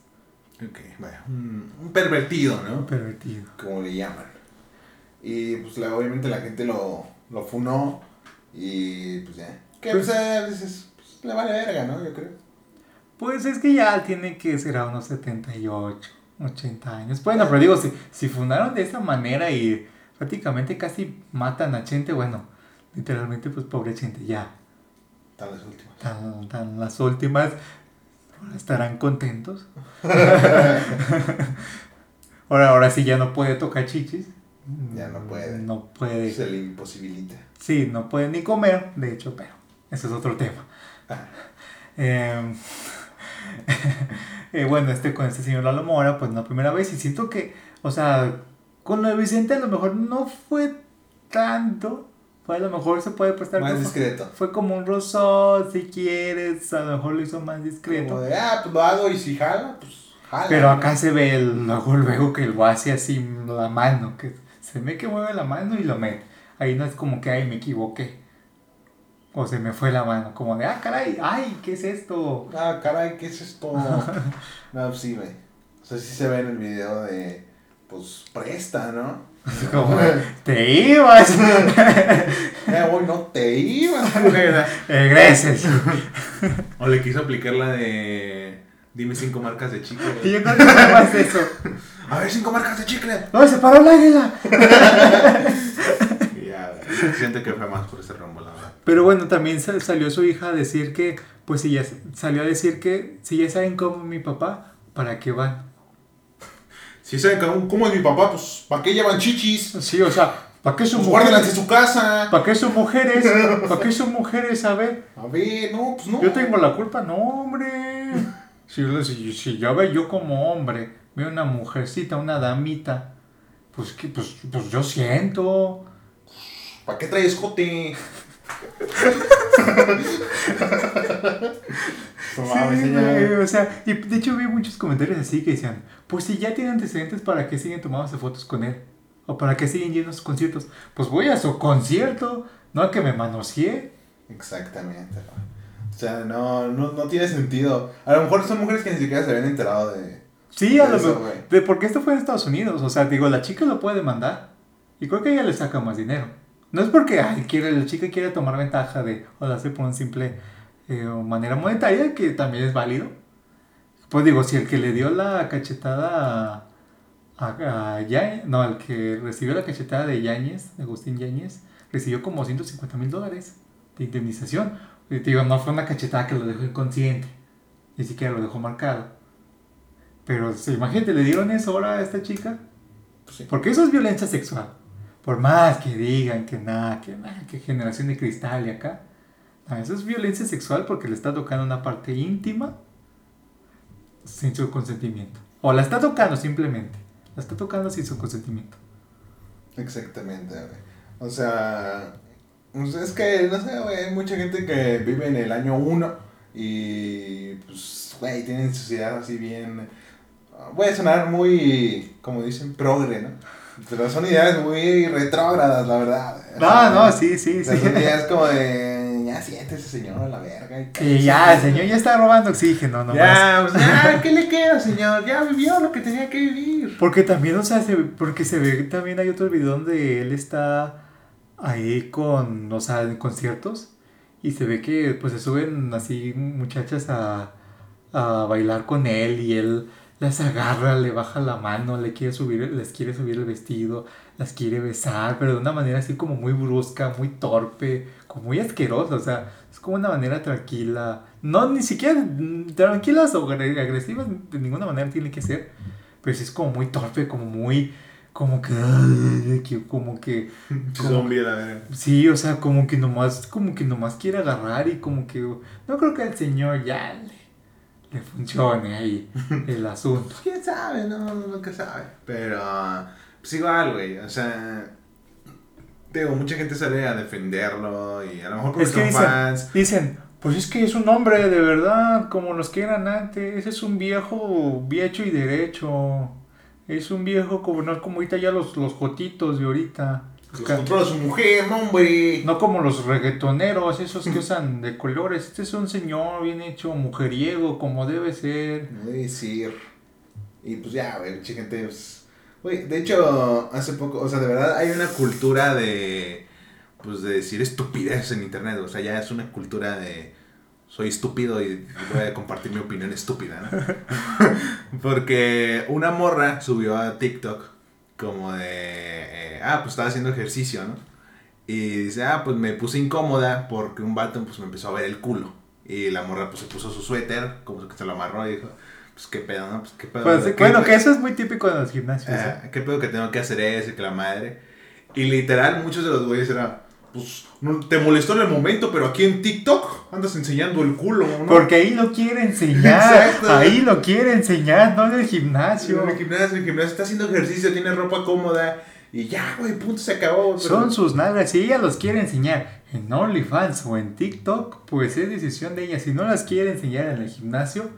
S1: Ok, bueno, un, un pervertido, ¿no?
S2: Pervertido.
S1: Como le llaman. Y pues la- obviamente la gente lo, lo funó y pues ya. Que pues a veces pues, le vale verga, ¿no? Yo creo.
S2: Pues es que ya tiene que ser a unos 78, 80 años. Bueno, pero digo, si, si fundaron de esa manera y prácticamente casi matan a Chente, bueno, literalmente pues pobre Chente, ya,
S1: Están las últimas.
S2: tan, tan las últimas, estarán contentos. ahora, ahora sí ya no puede tocar chichis.
S1: Ya no puede.
S2: No puede.
S1: Se le imposibilita.
S2: Sí, no puede ni comer, de hecho, pero ese es otro tema. Eh, eh, bueno, este con este señor Lalo Mora, pues la primera vez, y siento que, o sea, con lo de Vicente a lo mejor no fue tanto, fue a lo mejor se puede prestar
S1: Más
S2: como-
S1: discreto.
S2: Fue como un rosón, si quieres, a lo mejor lo hizo más discreto.
S1: Como de, ah, pues lo hago y si jala, pues jala.
S2: Pero acá se ve el, luego, luego que lo hace así la mano, que se ve que mueve la mano y lo mete. Ahí no es como que, ay, me equivoqué. O se me fue la mano, como de, ah, caray, ay, ¿qué es esto?
S1: Ah, caray, ¿qué es esto? no, sí, güey. O sea, sí se ve en el video de, pues, presta, ¿no?
S2: Como, te ibas,
S1: Ya, güey, no te ibas,
S2: regreses.
S1: O le quiso aplicar la de, Dime cinco marcas de chicle.
S2: Y yo creo que más eso.
S1: A ver, cinco marcas de chicle.
S2: ¡No, se paró el águila!
S1: Ya, siento que fue más por ese rumbo.
S2: Pero bueno, también sa- salió su hija a decir que, pues si ya salió a decir que si ya saben cómo es mi papá, ¿para qué van?
S1: Si saben cómo- cómo es mi papá, pues, ¿para qué llevan chichis?
S2: Sí, o sea, ¿para qué son
S1: Pues guárdenlas en
S2: mujeres?
S1: su casa.
S2: ¿Para qué son mujeres? ¿Para qué son mujeres? A ver,
S1: A ver, no, pues no.
S2: yo tengo la culpa, no, hombre. Si, si, si ya ve yo como hombre, veo una mujercita, una damita, pues que, pues, pues yo siento.
S1: ¿Para qué traes jote?
S2: Sí, güey, o sea, y de hecho vi muchos comentarios así que decían, pues si ya tiene antecedentes, ¿para qué siguen tomándose fotos con él? ¿O para qué siguen yendo a sus conciertos? Pues voy a su concierto, no a que me manoseé.
S1: Exactamente. O sea, no, no, no tiene sentido. A lo mejor son mujeres que ni siquiera se habían enterado de.
S2: Sí, a lo mejor. Porque esto fue en Estados Unidos. O sea, digo, la chica lo puede demandar. Y creo que ella le saca más dinero. No es porque ay, quiere, la chica quiere tomar ventaja de, o lo hace por una simple eh, manera monetaria, que también es válido. Pues digo, si el que le dio la cachetada a, a, no, el que recibió la cachetada de Yáñez, de Agustín Yáñez, recibió como 150 mil dólares de indemnización. Y te digo, no fue una cachetada que lo dejó inconsciente, ni siquiera lo dejó marcado. Pero imagínate, le dieron eso ahora a esta chica.
S1: Sí.
S2: Porque eso es violencia sexual. Por más que digan que nada, que que generación de cristal y acá. Eso es violencia sexual porque le está tocando una parte íntima sin su consentimiento. O la está tocando simplemente. La está tocando sin su consentimiento.
S1: Exactamente. O sea, pues es que, no sé, güey, hay mucha gente que vive en el año 1 y, pues, güey, tienen sociedad así bien... Voy a sonar muy, como dicen, progre, ¿no? Pero son ideas muy retrógradas, la verdad. O
S2: No,
S1: sea,
S2: no, sí, sí, sí.
S1: ideas como de, ya siéntese señor a la verga. y
S2: Y ya, el señor ya está robando oxígeno, ¿no?
S1: Ya, pues ya, ¿qué le queda, señor? Ya vivió lo que tenía que vivir.
S2: Porque también, o sea, se, porque se ve, también hay otro video donde él está ahí con, o sea, en conciertos y se ve que pues se suben así muchachas a, a bailar con él y él las agarra, le baja la mano, le quiere subir, les quiere subir el vestido, las quiere besar, pero de una manera así como muy brusca, muy torpe, como muy asquerosa, o sea, es como una manera tranquila, no ni siquiera tranquilas o agre- agresivas, de ninguna manera tiene que ser, pero sí es como muy torpe, como muy, como que, como que, como-
S1: Zombie, la verga.
S2: sí, o sea, como que nomás, como que nomás quiere agarrar y como que, no creo que al señor ya le, le funcione ahí el asunto.
S1: Quién sabe, no, nunca sabe. Pero, pues igual, güey, o sea, digo, mucha gente sale a defenderlo y a lo mejor porque
S2: Es que
S1: son
S2: dicen,
S1: fans.
S2: dicen, pues es que es un hombre de verdad, como los que eran antes, es un viejo viecho y derecho, es un viejo como no como ahorita ya los, los jotitos de ahorita.
S1: Los controla su mujer, no, hombre.
S2: No como los reggaetoneros, esos que usan de colores. Este es un señor bien hecho, mujeriego, como debe ser.
S1: Debe decir. Y pues ya, güey, gente, pues, güey, de hecho, hace poco, o sea, de verdad hay una cultura de, pues, de decir estupidez en internet, o sea, ya es una cultura de, soy estúpido y voy a compartir mi opinión estúpida, ¿no? Porque una morra subió a TikTok como de, eh, ah, pues estaba haciendo ejercicio, ¿no? Y dice, ah, pues me puse incómoda porque un vato, pues, me empezó a ver el culo. Y la morra, pues, se puso su suéter, como que se lo amarró y dijo, pues, qué pedo, ¿no? Pues, qué pedo.
S2: Pues,
S1: ¿Qué-
S2: bueno, que eso es muy típico de los gimnasios. ¿eh?
S1: Ah, ¿Qué pedo que tengo que hacer eso y que la madre? Y literal, muchos de los güeyes eran, pues, no, te molestó en el momento, pero aquí en TikTok andas enseñando el culo, ¿no?
S2: Porque ahí lo quiere enseñar.
S1: Exacto.
S2: ahí lo quiere enseñar, no en el gimnasio.
S1: En el gimnasio, en el gimnasio está haciendo ejercicio, tiene ropa cómoda y ya, güey, punto, se acabó. pero-
S2: Son sus nalgas. Si ella los quiere enseñar en OnlyFans o en TikTok, pues es decisión de ella. Si no las quiere enseñar en el gimnasio,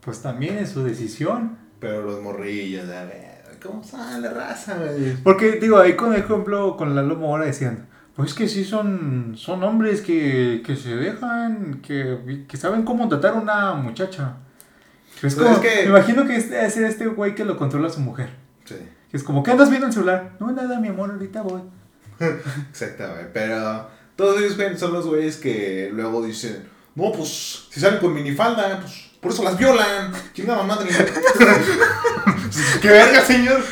S2: pues también es su decisión.
S1: Pero los morrillos, a ver, ¿cómo sale la raza, güey?
S2: Porque, digo, ahí con ejemplo, con Lalo Mora decían, pues que sí son, son hombres que, que se dejan, que, que saben cómo tratar a una muchacha. Es
S1: Pues
S2: como,
S1: es que-
S2: Me imagino que es, es este güey que lo controla a su mujer.
S1: Sí,
S2: Que es como, ¿qué andas viendo en el celular? No, nada, mi amor, ahorita voy.
S1: exacto, güey. Pero todos ellos son los güeyes que luego dicen, No, pues, si salen con minifalda, pues, por eso las violan. Chingada madre. ¡Qué verga, señor!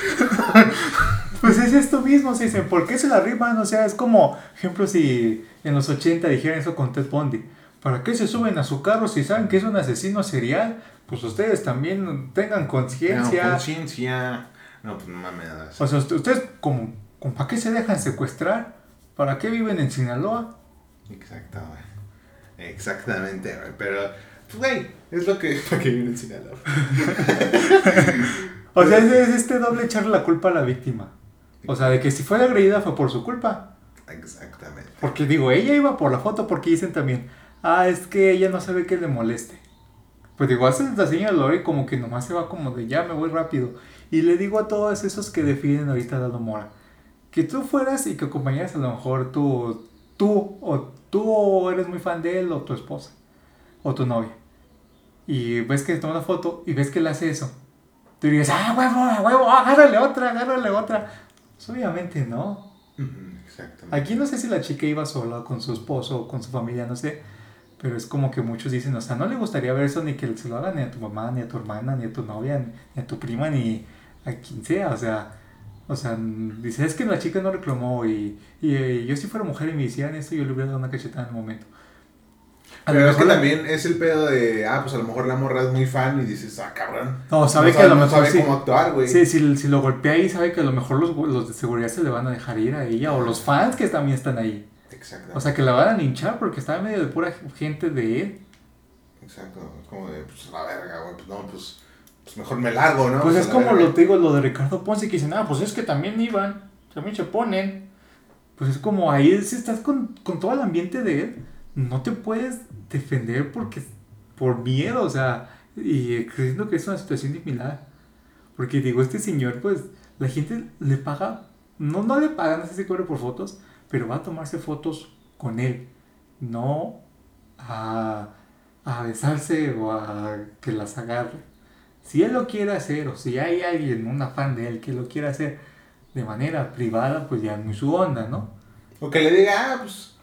S2: Pues es esto mismo, se dicen, ¿por qué se la riman? O sea, es como, ejemplo, si en los 80 dijeran eso con Ted Bundy. ¿Para qué se suben a su carro si saben que es un asesino serial? Pues ustedes también tengan
S1: No,
S2: conciencia.
S1: conciencia. No, pues no mames.
S2: o sea, ust- ustedes, como, como, ¿para qué se dejan secuestrar? ¿Para qué viven en Sinaloa?
S1: Exacto, güey. Exactamente, güey. Pero, pues, güey, es lo que. Para que viene en Sinaloa.
S2: O sea, es, es este doble echarle la culpa a la víctima. O sea, de que si fue agredida fue por su culpa.
S1: Exactamente.
S2: Porque digo, ella iba por la foto porque dicen también, ah, es que ella no sabe que le moleste. Pues digo, hace la señora Lori como que nomás se va como de ya me voy rápido. Y le digo a todos esos que definen ahorita a Lalo Mora, que tú fueras y que acompañaras a lo mejor tú, tú, o tú eres muy fan de él, o tu esposa, o tu novia. Y ves que toma una foto y ves que él hace eso. Tú dirías, ah, huevo, huevo, agárrale otra, agárrale otra. Pues obviamente no.
S1: Exactamente.
S2: Aquí no sé si la chica iba sola con su esposo o con su familia, no sé. Pero es como que muchos dicen, o sea, no le gustaría ver eso ni que se lo haga ni a tu mamá, ni a tu hermana, ni a tu novia, ni a tu prima, ni a quien sea. O sea, o sea, dice, es que la chica no reclamó y, y, eh, yo si fuera mujer y me hicieran esto, yo le hubiera dado una cachetada en el momento.
S1: Pero es que
S2: la-
S1: también es el pedo de, ah, pues a lo mejor la morra es muy fan y dices, ah, cabrón.
S2: No, sabe
S1: No
S2: que a lo
S1: no
S2: mejor
S1: sabe
S2: sí.
S1: cómo actuar, güey.
S2: Sí, si, si lo golpea ahí, sabe que a lo mejor los, los de seguridad se le van a dejar ir a ella, o los fans que también están ahí.
S1: Exacto.
S2: O sea, que la van a linchar porque está en medio de pura gente de él.
S1: Exacto. Es como de, pues la verga, güey. Pues no, pues, pues mejor me largo, ¿no?
S2: Pues es como
S1: verga.
S2: lo te digo, lo de Ricardo Ponce, que dicen, ah, pues es que también iban, también se ponen. Pues es como ahí, si estás con, con todo el ambiente de él, no te puedes defender porque por miedo, o sea, y creyendo que es una situación similar. Porque digo, este señor, pues, la gente le paga, no, no le paga, no sé si por fotos, pero va a tomarse fotos con él, no a, a besarse o a que las agarre. Si él lo quiere hacer, o si hay alguien, un fan de él que lo quiere hacer de manera privada, pues ya es muy su onda, ¿no?
S1: O que le diga, ah, pues,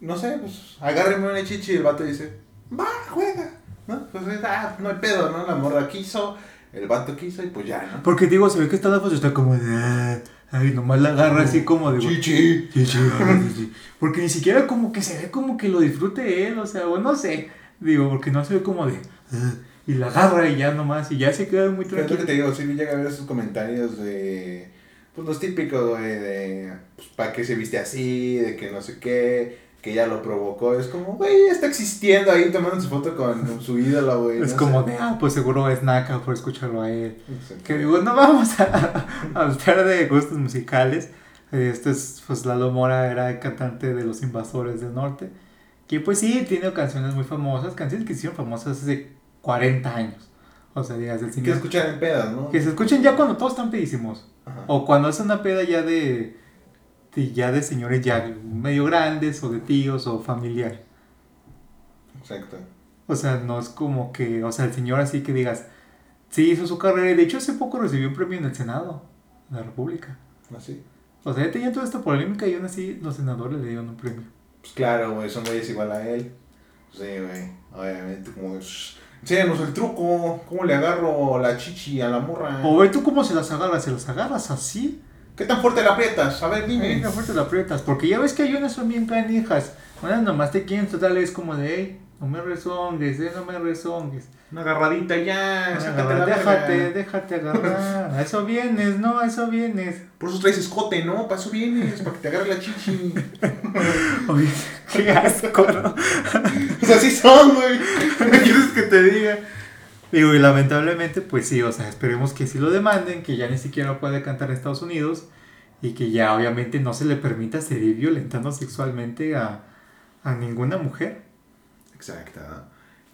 S1: no sé, pues, agárreme una chichi y el vato dice, va, juega. ¿No? Pues, ah, no hay pedo, ¿no? La morra quiso, el vato quiso y pues ya, ¿no?
S2: Porque digo, se ve que está la foto, está como de, "Ah", ay, nomás la agarra así como de,
S1: Chichi.
S2: Sí, sí. Porque ni siquiera como que se ve como que lo disfrute él, o sea, o no sé. Digo, porque no se ve como de. "Ah", Y la agarra y ya nomás, y ya se queda muy
S1: Pero es lo que
S2: tranquilo.
S1: te digo, sí llega a ver esos comentarios de, pues los típicos, güey, de, pues, ¿para qué se viste así? De que no sé qué, que ya lo provocó. Es como, güey, está existiendo ahí tomando su foto con su ídolo, güey.
S2: Es
S1: no
S2: como
S1: sé.
S2: de, ah, pues seguro es Naka por escucharlo a él. Que digo, no vamos a, a hablar de gustos musicales. Este es, pues Lalo Mora era cantante de Los Invasores del Norte. Que pues sí, tiene canciones muy famosas, canciones que se hicieron famosas hace 40 años. O sea, digas, el
S1: Que
S2: señor.
S1: escuchan en pedas, ¿no?
S2: Que se escuchen ya cuando todos están pedísimos.
S1: Ajá.
S2: O cuando es una peda ya de, de- ya de señores ya medio grandes o de tíos o familiar.
S1: Exacto.
S2: O sea, no es como que, o sea, el señor así que digas, sí hizo su carrera y de hecho hace poco recibió un premio en el Senado de la República.
S1: Así.
S2: O sea, ya tenía toda esta polémica y aún así los senadores le dieron un premio.
S1: Pues claro, güey, son güeyes igual a él. Sí, güey, obviamente, como, "Shh, enséñanos el truco, ¿cómo le agarro la chichi a la morra?
S2: O ve tú cómo se las agarras, se las agarras así.
S1: ¿Qué tan fuerte la aprietas? A ver, dime.
S2: Venga, fuerte la aprietas. Porque ya ves que hay unas son bien canijas. Unas nomás te quieren total es como de, hey, no me rezongues, eh, no me rezongues.
S1: Una agarradita ya, sácate la
S2: déjate,
S1: verga.
S2: déjate agarrar. A eso vienes, no, a eso vienes.
S1: Por eso traes escote, ¿no? Para eso vienes, para que te agarre la chichi.
S2: Oye, qué asco, ¿no?
S1: O sea, así son, güey. ¿Qué quieres que te diga?
S2: Digo, y lamentablemente, pues sí, o sea, esperemos que sí lo demanden, que ya ni siquiera puede cantar en Estados Unidos y que ya obviamente no se le permita seguir violentando sexualmente a, a ninguna mujer.
S1: Exacto.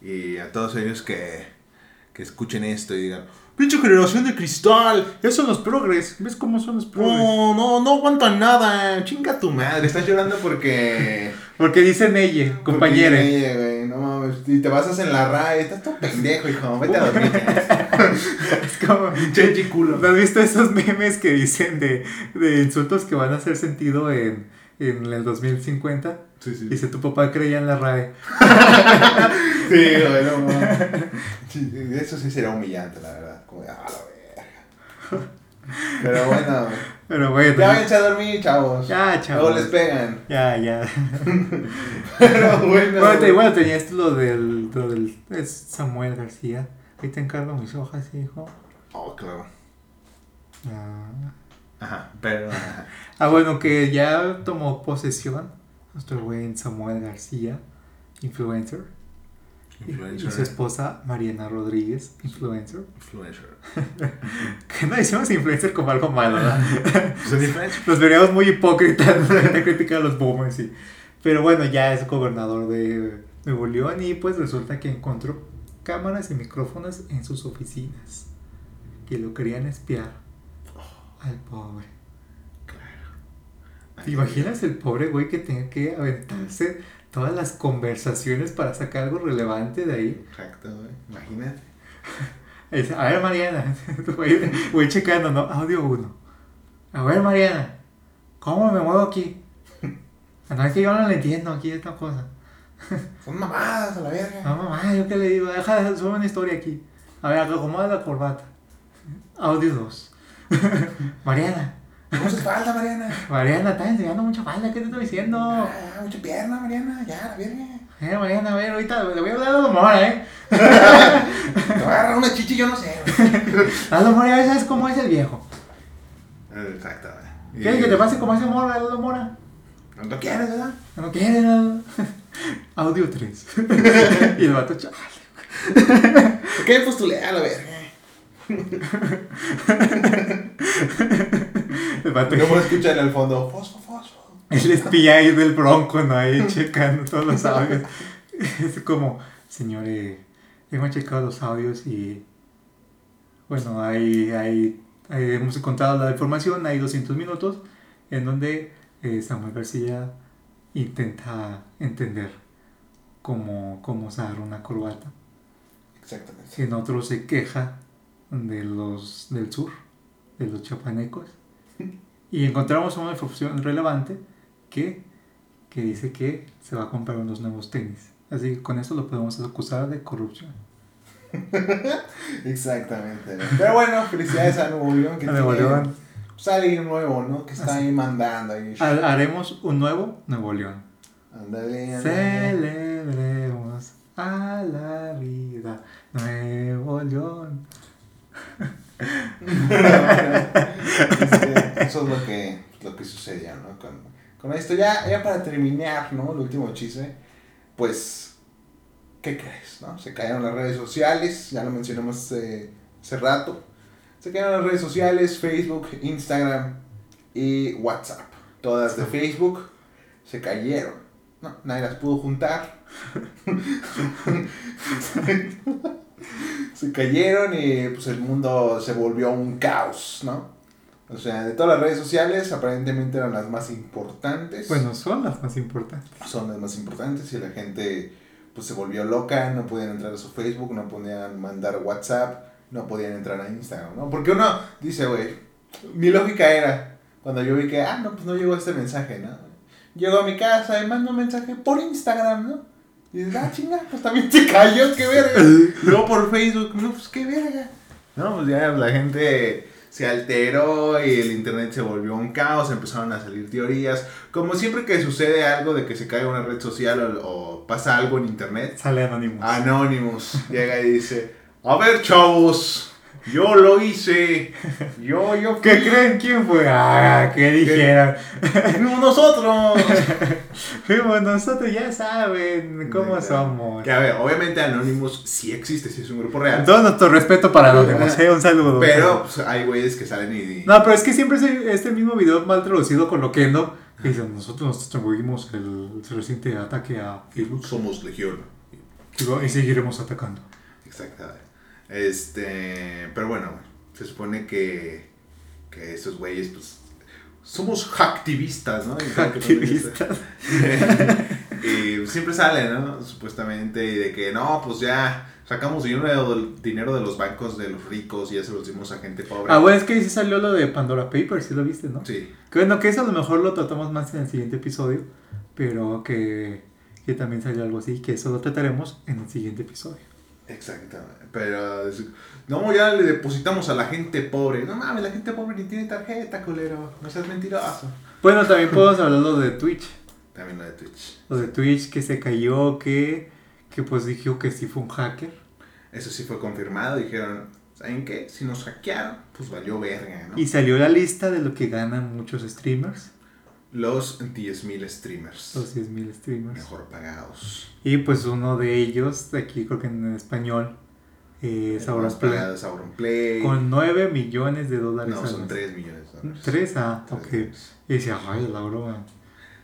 S1: Y a todos ellos que, que escuchen esto y digan, pinche generación de cristal.
S2: Esos son los progres, ¿ves cómo son los progres?
S1: No, no, no aguantan nada. Chinga tu madre. Estás llorando porque...
S2: Porque dicen ella, compañera.
S1: Oye, güey, no mames. Y te basas en la RAE. Estás todo pendejo, hijo. Vete a dormir.
S2: Es como,
S1: culo.
S2: ¿No has visto esos memes que dicen de, de insultos que van a hacer sentido en, en el 2050?
S1: Sí, sí.
S2: Dice, tu papá creía en la RAE.
S1: Sí, güey, no mames. Eso sí sería humillante, la verdad. Como ah, la verga. Pero bueno,
S2: Pero bueno.
S1: ya váyanse a dormir, chavos.
S2: Ya, chavos.
S1: Luego les pegan.
S2: Ya, ya.
S1: Pero bueno.
S2: Bueno, te- bueno, tenías lo del, lo del es Samuel García. Ahí te encargo mis hojas, hijo.
S1: Oh, claro.
S2: Ah.
S1: Ajá, pero. ajá.
S2: Ah, bueno, que ya tomó posesión nuestro buen Samuel García, influencer. Y- Y su esposa Mariana Rodríguez, influencer.
S1: Influencer.
S2: Que no decimos influencer como algo malo, ¿verdad?
S1: Pues.
S2: Nos veríamos muy hipócritas de criticar a los boomers, sí. Pero bueno, ya es gobernador de Nuevo León y pues resulta que encontró cámaras y micrófonos en sus oficinas. Que lo querían espiar al pobre. ¿Te imaginas el pobre güey que tenga que aventarse todas las conversaciones para sacar algo relevante de ahí?
S1: Exacto, güey. Imagínate.
S2: Es, a ver, Mariana, voy, voy checando, ¿no? Audio 1. A ver, Mariana, ¿cómo me muevo aquí? No, es que yo no le entiendo aquí esta cosa.
S1: Son mamadas a la verga.
S2: No, mamá, yo qué le digo, deja de subir una historia aquí. A ver, acomoda la corbata. Audio 2. Mariana,
S1: ¿Cómo se falta, Mariana?
S2: Mariana, estás enseñando mucha falda, ¿qué te estoy diciendo?
S1: Ah, mucha pierna, Mariana. Ya, la verga.
S2: Eh, Mariana, a ver, ahorita le voy a hablar a la mora, ¿eh?
S1: Te voy a agarrar una chichi, yo no sé, güey.
S2: A la mora, ya sabes cómo es el viejo.
S1: Exacto, güey.
S2: ¿Quieres que te pase como ese mora, la mora?
S1: No lo quieres, ¿verdad?
S2: No quiere nada. Audio 3. y el vato, chaval.
S1: ¿Por qué postulé a la verga? Puedo escuchar en el fondo. Fosfo, fosfo.
S2: el espía ahí del bronco, ¿no? Ahí checando todos los audios. Es como, señores, hemos checado los audios y. Bueno, hay, hay- hemos encontrado la información, hay 200 minutos en donde eh, Samuel García intenta entender cómo, cómo usar una corbata.
S1: Exactamente.
S2: En otro se queja de los del sur, de los chapanecos. Y encontramos una información relevante que, que dice que se va a comprar unos nuevos tenis. Así que con eso lo podemos acusar de corrupción.
S1: Exactamente. Pero bueno, felicidades a Nuevo León. Que
S2: A Nuevo
S1: tiene,
S2: León.
S1: pues, alguien nuevo, ¿no? Que está ahí mandando. Ahí.
S2: Haremos un nuevo Nuevo León.
S1: Ándale, ándale.
S2: Celebremos a la vida Nuevo León.
S1: Eso es lo que, lo que sucedió, ¿no? Con, esto, ya, ya para terminar, ¿no? El último chisme, pues, ¿qué crees, no? Se cayeron las redes sociales, ya lo mencionamos hace, hace rato. Se cayeron las redes sociales, Facebook, Instagram y WhatsApp. Todas de Facebook se cayeron. No, nadie las pudo juntar. se cayeron y pues el mundo se volvió un caos, ¿no? O sea, de todas las redes sociales aparentemente eran las más importantes.
S2: Bueno, son las más importantes.
S1: Son las más importantes y la gente pues se volvió loca, no podían entrar a su Facebook, no podían mandar WhatsApp, no podían entrar a Instagram, ¿no? Porque uno dice, güey, mi lógica era, cuando yo vi que, ah, no, pues no llegó este mensaje, ¿no? Llego a mi casa y mando un mensaje por Instagram, ¿no? Y dices, ah, chinga, pues también te cayó, qué verga. Luego por Facebook, no, pues qué verga. No, pues ya la gente se alteró y el internet se volvió un caos, empezaron a salir teorías. Como siempre que sucede algo de que se cae una red social o, o pasa algo en internet,
S2: Sale Anonymous.
S1: Anonymous llega y dice, a ver chavos, yo lo hice, yo, yo
S2: ¿Qué creen? ¿Quién fue? Ah, ¿qué dijeron?
S1: fuimos nosotros.
S2: Fuimos nosotros, ya saben cómo somos.
S1: Que a ver, obviamente Anonymous sí existe, sí es un grupo real.
S2: Todo nuestro respeto para Anonymous, eh, un saludo.
S1: Pero pues, hay güeyes que salen y...
S2: No, pero es que siempre es este mismo video mal traducido con Loquendo. Que dicen, nosotros nos atribuimos el reciente ataque a Facebook
S1: Somos legión.
S2: y seguiremos atacando.
S1: Exactamente. Este, pero bueno, se supone que, que esos güeyes, pues, somos hacktivistas, ¿no?
S2: Activistas.
S1: y siempre sale, ¿no? Supuestamente, y de que no, pues ya sacamos dinero del dinero de los bancos de los ricos y ya se los dimos a gente pobre.
S2: Ah, bueno, es que sí salió lo de Pandora Papers, sí lo viste, ¿no?
S1: Sí.
S2: Que bueno, que eso a lo mejor lo tratamos más en el siguiente episodio. pero que, que también salió algo así, que eso lo trataremos en el siguiente episodio.
S1: Exactamente. Pero no, ya le depositamos a la gente pobre. No mames, la gente pobre ni tiene tarjeta, culero. No seas mentiroso.
S2: Bueno, también podemos hablar lo de Twitch.
S1: También lo de Twitch.
S2: Lo de Twitch que se cayó, que, que pues dijo que sí fue un hacker.
S1: Eso sí fue confirmado. Dijeron, ¿saben qué? Si nos hackearon, pues valió verga, ¿no?
S2: Y salió la lista de lo que ganan muchos streamers.
S1: Los 10.000 streamers.
S2: Los 10.000 streamers.
S1: Mejor pagados.
S2: Y pues uno de ellos, aquí creo que en español, eh,
S1: pagados Auronplay.
S2: Con 9 millones de dólares.
S1: No, son
S2: mes.
S1: 3 millones de dólares.
S2: ¿Tres? Ah,
S1: Tres
S2: ok.
S1: millones.
S2: Y decía, ay, la broma.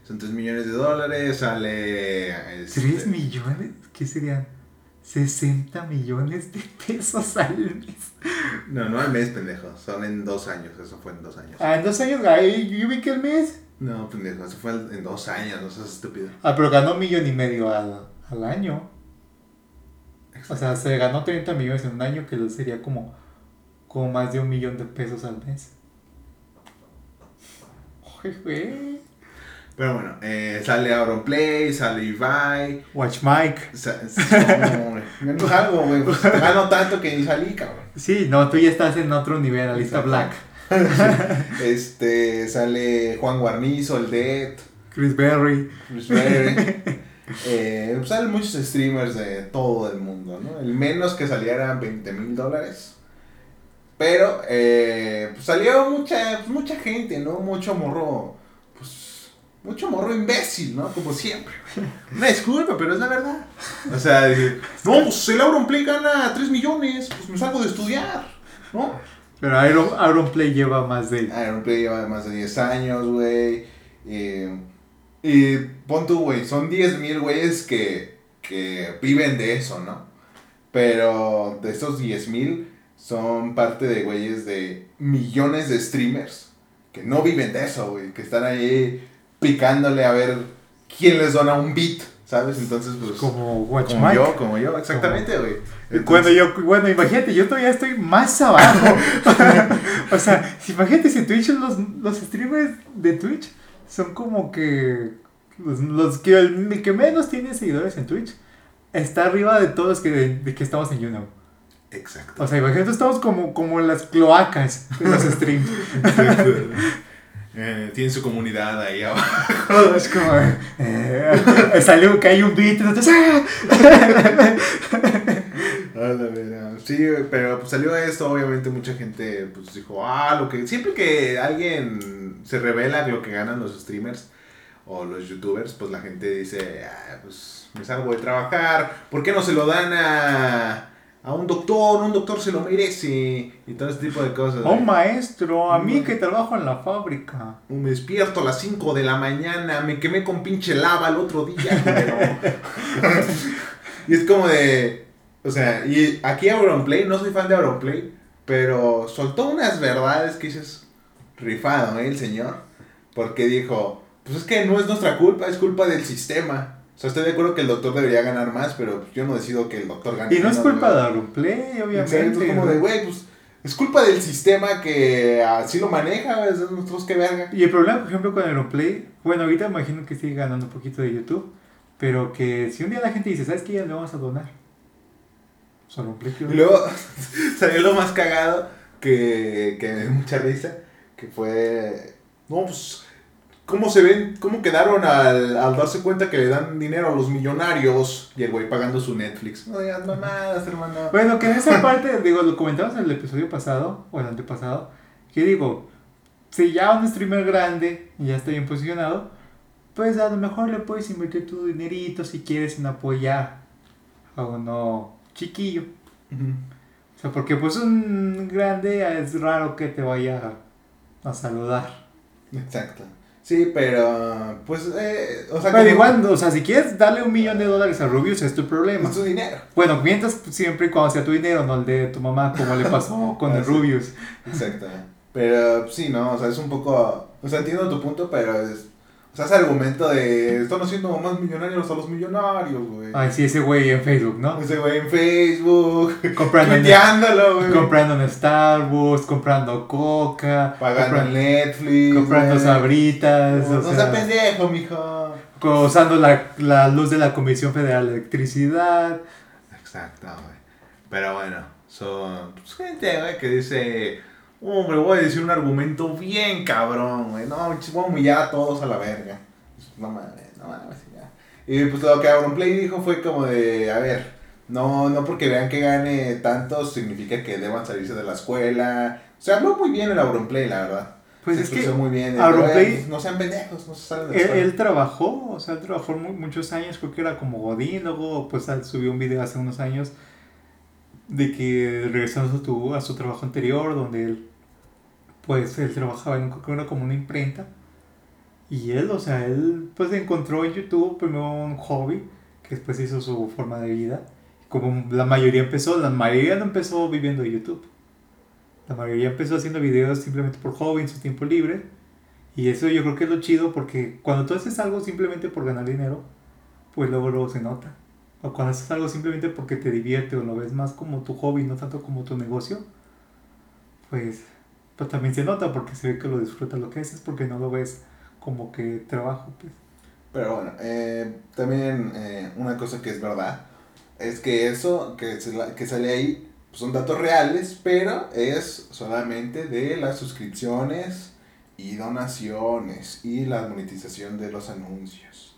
S1: Son 3 millones de dólares. Sale. este,
S2: ¿Tres millones? ¿Qué serían? 60 millones de pesos al mes.
S1: No, no al mes, pendejo. Son en dos años. Eso fue en dos años.
S2: Ah, en dos años, ay, yo vi que al mes.
S1: No, pendejo. Eso fue en dos años. No seas estúpido.
S2: Ah, pero ganó un millón y medio al, al año. O sea, se ganó 30 millones en un año, que sería como, como más de un millón de pesos al mes. Güey.
S1: Pero bueno, eh, sale Auronplay, sale Ibai.
S2: Watch Mike.
S1: Gano algo, güey. Gano tanto que ni salí, cabrón.
S2: Sí, no, tú ya estás en otro nivel, la lista. Black.
S1: Este, sale Juan Guarnizo, el Dead.
S2: Chris Berry.
S1: Chris Berry. Eh, pues salen muchos streamers de todo el mundo, ¿no? El menos que saliera eran 20 mil dólares. Pero eh, pues salió mucha, pues, mucha gente, ¿no? Mucho morro, pues, mucho morro imbécil, ¿no? Como siempre. Una disculpa, pero es la verdad. O sea, dije, no, pues el Auronplay gana 3 millones, pues me salgo de estudiar, ¿no?
S2: Pero Iron, Iron Play lleva más de...
S1: Auronplay lleva más de 10 años, güey. eh, y pon tú, güey, son 10 mil güeyes que, que viven de eso, ¿no? Pero de estos 10 mil son parte de güeyes de millones de streamers que no viven de eso, güey. Que están ahí picándole a ver quién les dona un beat, ¿sabes? Entonces, pues...
S2: Como Watch
S1: como
S2: Mike.
S1: yo, como yo, exactamente, güey. Entonces-
S2: yo, bueno, imagínate, yo todavía estoy más abajo. o sea, imagínate si Twitch, los, los streamers de Twitch son como que los, los que, el que menos tiene seguidores en Twitch está arriba de todos los que, de, que estamos en YouNow.
S1: Exacto.
S2: O sea, imagínate, estamos como, como en las cloacas de los streams.
S1: Eh, tienen su comunidad ahí abajo.
S2: es como, eh, salió que hay un beat, entonces, ¡ah!
S1: A. Sí, pero pues salió esto, obviamente mucha gente pues dijo, ah, lo que siempre que alguien se revela lo que ganan los streamers o los youtubers, pues la gente dice, ah, pues me salgo de trabajar, ¿por qué no se lo dan a, a un doctor? Un doctor se lo merece y todo ese tipo de cosas.
S2: Oh,
S1: güey.
S2: maestro, a mí que trabajo en la fábrica.
S1: Me despierto a las 5 de la mañana, me quemé con pinche lava el otro día, culero. y es como de. O sea, y aquí Auronplay, no soy fan de Auronplay, pero soltó unas verdades que dices, rifado, ¿eh? El señor. Porque dijo, pues es que no es nuestra culpa, es culpa del sistema. O sea, estoy de acuerdo que el doctor debería ganar más, pero yo no decido que el doctor gane
S2: Y no es culpa de Auronplay,
S1: Exacto,
S2: obviamente.
S1: es como de, güey, pues es culpa del sistema que así lo maneja, es nosotros que verga.
S2: Y el problema, por ejemplo, con Aeroplay, bueno, ahorita imagino que sigue ganando un poquito de YouTube, pero que si un día la gente dice, ¿sabes qué? Ya le vamos a donar. ¿Qué
S1: Y luego salió lo más cagado que, que me dio mucha risa, que fue, no, pues, ¿cómo se ven, cómo quedaron al, al darse cuenta que le dan dinero a los millonarios? Y el güey pagando su Netflix. No digas mamadas, hermano.
S2: Bueno, que en esa parte, digo, lo comentamos en el episodio pasado, o el antepasado, que digo, si ya un streamer grande y ya está bien posicionado, pues a lo mejor le puedes invertir tu dinerito si quieres en apoyar a uno chiquillo. O sea, porque pues un grande es raro que te vaya a, saludar.
S1: Exacto. Sí, pero, pues, eh, o sea,
S2: Pero
S1: como-
S2: igual, o sea, si quieres darle un millón de dólares a Rubius es tu problema.
S1: es tu dinero.
S2: Bueno, mientras siempre y cuando sea tu dinero, no el de tu mamá, como le pasó con el
S1: sí.
S2: Rubius.
S1: Exacto. Pero sí, no, o sea, es un poco. O sea, entiendo tu punto, pero es. O sea, ese argumento de. Están haciendo más millonarios a los millonarios, güey.
S2: Ay, sí, ese güey en Facebook, ¿no?
S1: Ese güey en Facebook.
S2: Comprando
S1: güey.
S2: comprando en Starbucks, comprando coca,
S1: Pagando
S2: compra-
S1: en Netflix.
S2: comprando sabritas.
S1: No,
S2: o
S1: no
S2: sea
S1: pendejo, mijo.
S2: usando la, la luz de la Comisión Federal de Electricidad.
S1: Exacto, güey. Pero bueno, son pues, gente, güey, que dice, hombre, voy a decir un argumento bien cabrón, güey. No, voy a humillar a todos a la verga. No mames, no mames, ya. Y pues lo que Auronplay dijo fue como de, a ver, no, no porque vean que gane tanto significa que deban salirse de la escuela. O sea, habló muy bien el Auronplay, la verdad.
S2: Pues
S1: Se
S2: es que
S1: muy bien.
S2: Auronplay-
S1: Pues, no sean pendejos, no se salen de la escuela.
S2: él trabajó, o sea, él trabajó mu- muchos años, creo que era como Godín, luego pues subió un video hace unos años de que regresando a su, a su trabajo anterior, donde él, pues él trabajaba en creo como una imprenta, y él, o sea, él pues encontró en YouTube primero un hobby, que después hizo su forma de vida, como la mayoría empezó, la mayoría no empezó viviendo de YouTube, la mayoría empezó haciendo videos simplemente por hobby en su tiempo libre, y eso yo creo que es lo chido porque cuando tú haces algo simplemente por ganar dinero, pues luego luego se nota. O cuando haces algo simplemente porque te divierte o lo ves más como tu hobby, no tanto como tu negocio, pues, pues también se nota porque se ve que lo disfrutas lo que haces porque no lo ves como que trabajo. Pues.
S1: Pero bueno, eh, también eh, una cosa que es verdad es que eso que, se la- que sale ahí pues, son datos reales, pero es solamente de las suscripciones y donaciones y la monetización de los anuncios.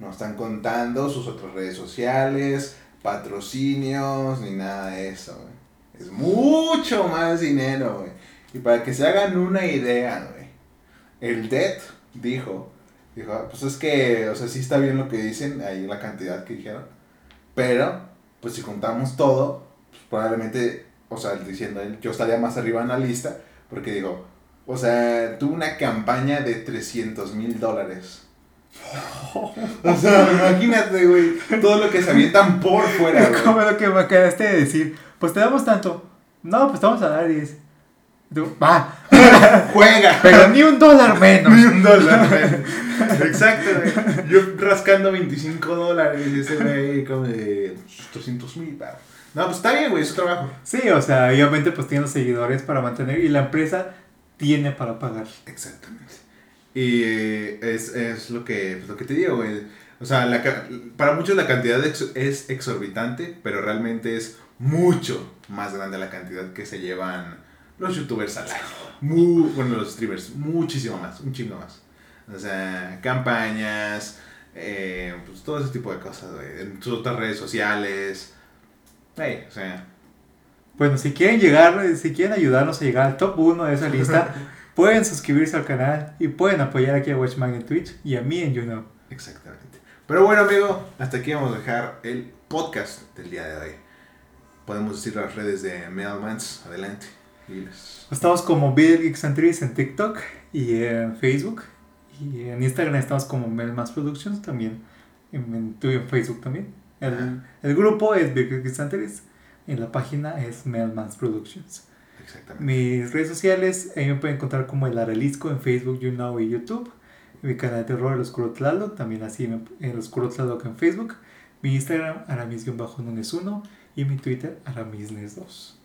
S1: No están contando sus otras redes sociales, patrocinios, ni nada de eso. güey. Es mucho más dinero. Y para que se hagan una idea, güey. El DET dijo Dijo, "Ah, pues es que, o sea, sí está bien lo que dicen, ahí la cantidad que dijeron, pero, pues si contamos todo, pues probablemente, o sea, diciendo él, yo estaría más arriba en la lista, porque digo, o sea, tuvo una campaña de 300 mil dólares. O sea, imagínate, güey, todo lo que se avientan por fuera.
S2: Como lo que me acabaste de decir, pues te damos tanto. No, pues te vamos a dar 10. Va,
S1: Juega.
S2: pero ni un dólar menos.
S1: Ni un dólar, güey. Exacto, güey. Yo rascando 25 dólares y ese güey como de 300 mil, No, pues está bien, güey, es su trabajo.
S2: Sí, o sea, obviamente pues tiene los seguidores para mantener y la empresa tiene para pagar.
S1: Exactamente. Y eh, es, es lo, que, pues, lo que te digo, güey. O sea, la para muchos la cantidad ex- es exorbitante, pero realmente es mucho más grande la cantidad que se llevan los youtubers al año. Mu- bueno, los streamers, muchísimo más, un chingo más. O sea, campañas, eh, pues todo ese tipo de cosas, güey. En sus otras redes sociales. Hey, o sea,
S2: Bueno, si quieren llegar, si quieren ayudarnos a llegar al top 1 de esa lista, pueden suscribirse al canal y pueden apoyar aquí a Watchman en Twitch y a mí en YouKnow.
S1: Exactamente. Pero bueno, amigo, hasta aquí vamos a dejar el podcast del día de hoy. Podemos decir las redes de Mailmans. Adelante.
S2: Estamos como Bill Geeks and Trees en TikTok y en Facebook. Y en Instagram estamos como Melmas Productions también. En, en, en Facebook también. El, grupo es Bill Geeks and Trees. Y la página es Melmas Productions.
S1: Exactamente.
S2: Mis redes sociales, ahí me pueden encontrar como el Aralisco en Facebook, YouNow y YouTube. Mi canal de terror, El Oscuro Tlaloc, también así me- El Oscuro Tlaloc en Facebook. Mi Instagram, aramis-nunes1 y mi Twitter, aramisnes2.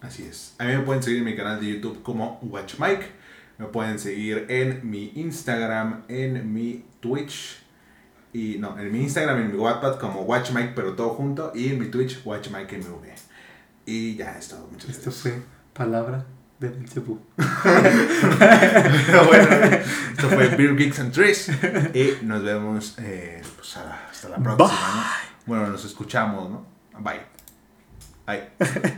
S1: Así es. A mí me pueden seguir en mi canal de YouTube como WatchMike. Me pueden seguir en mi Instagram, en mi Twitch. Y no, en mi Instagram, en mi Wattpad como WatchMike, pero todo junto. Y en mi Twitch, WatchMikeMV. Y ya es todo. Muchas
S2: Esto
S1: gracias.
S2: fue palabra de Belzebú.
S1: Bueno, esto fue Beer Geeks and Trees. Y nos vemos eh, pues, hasta la próxima. ¿no? Bueno, nos escuchamos, ¿no? Bye. Bye.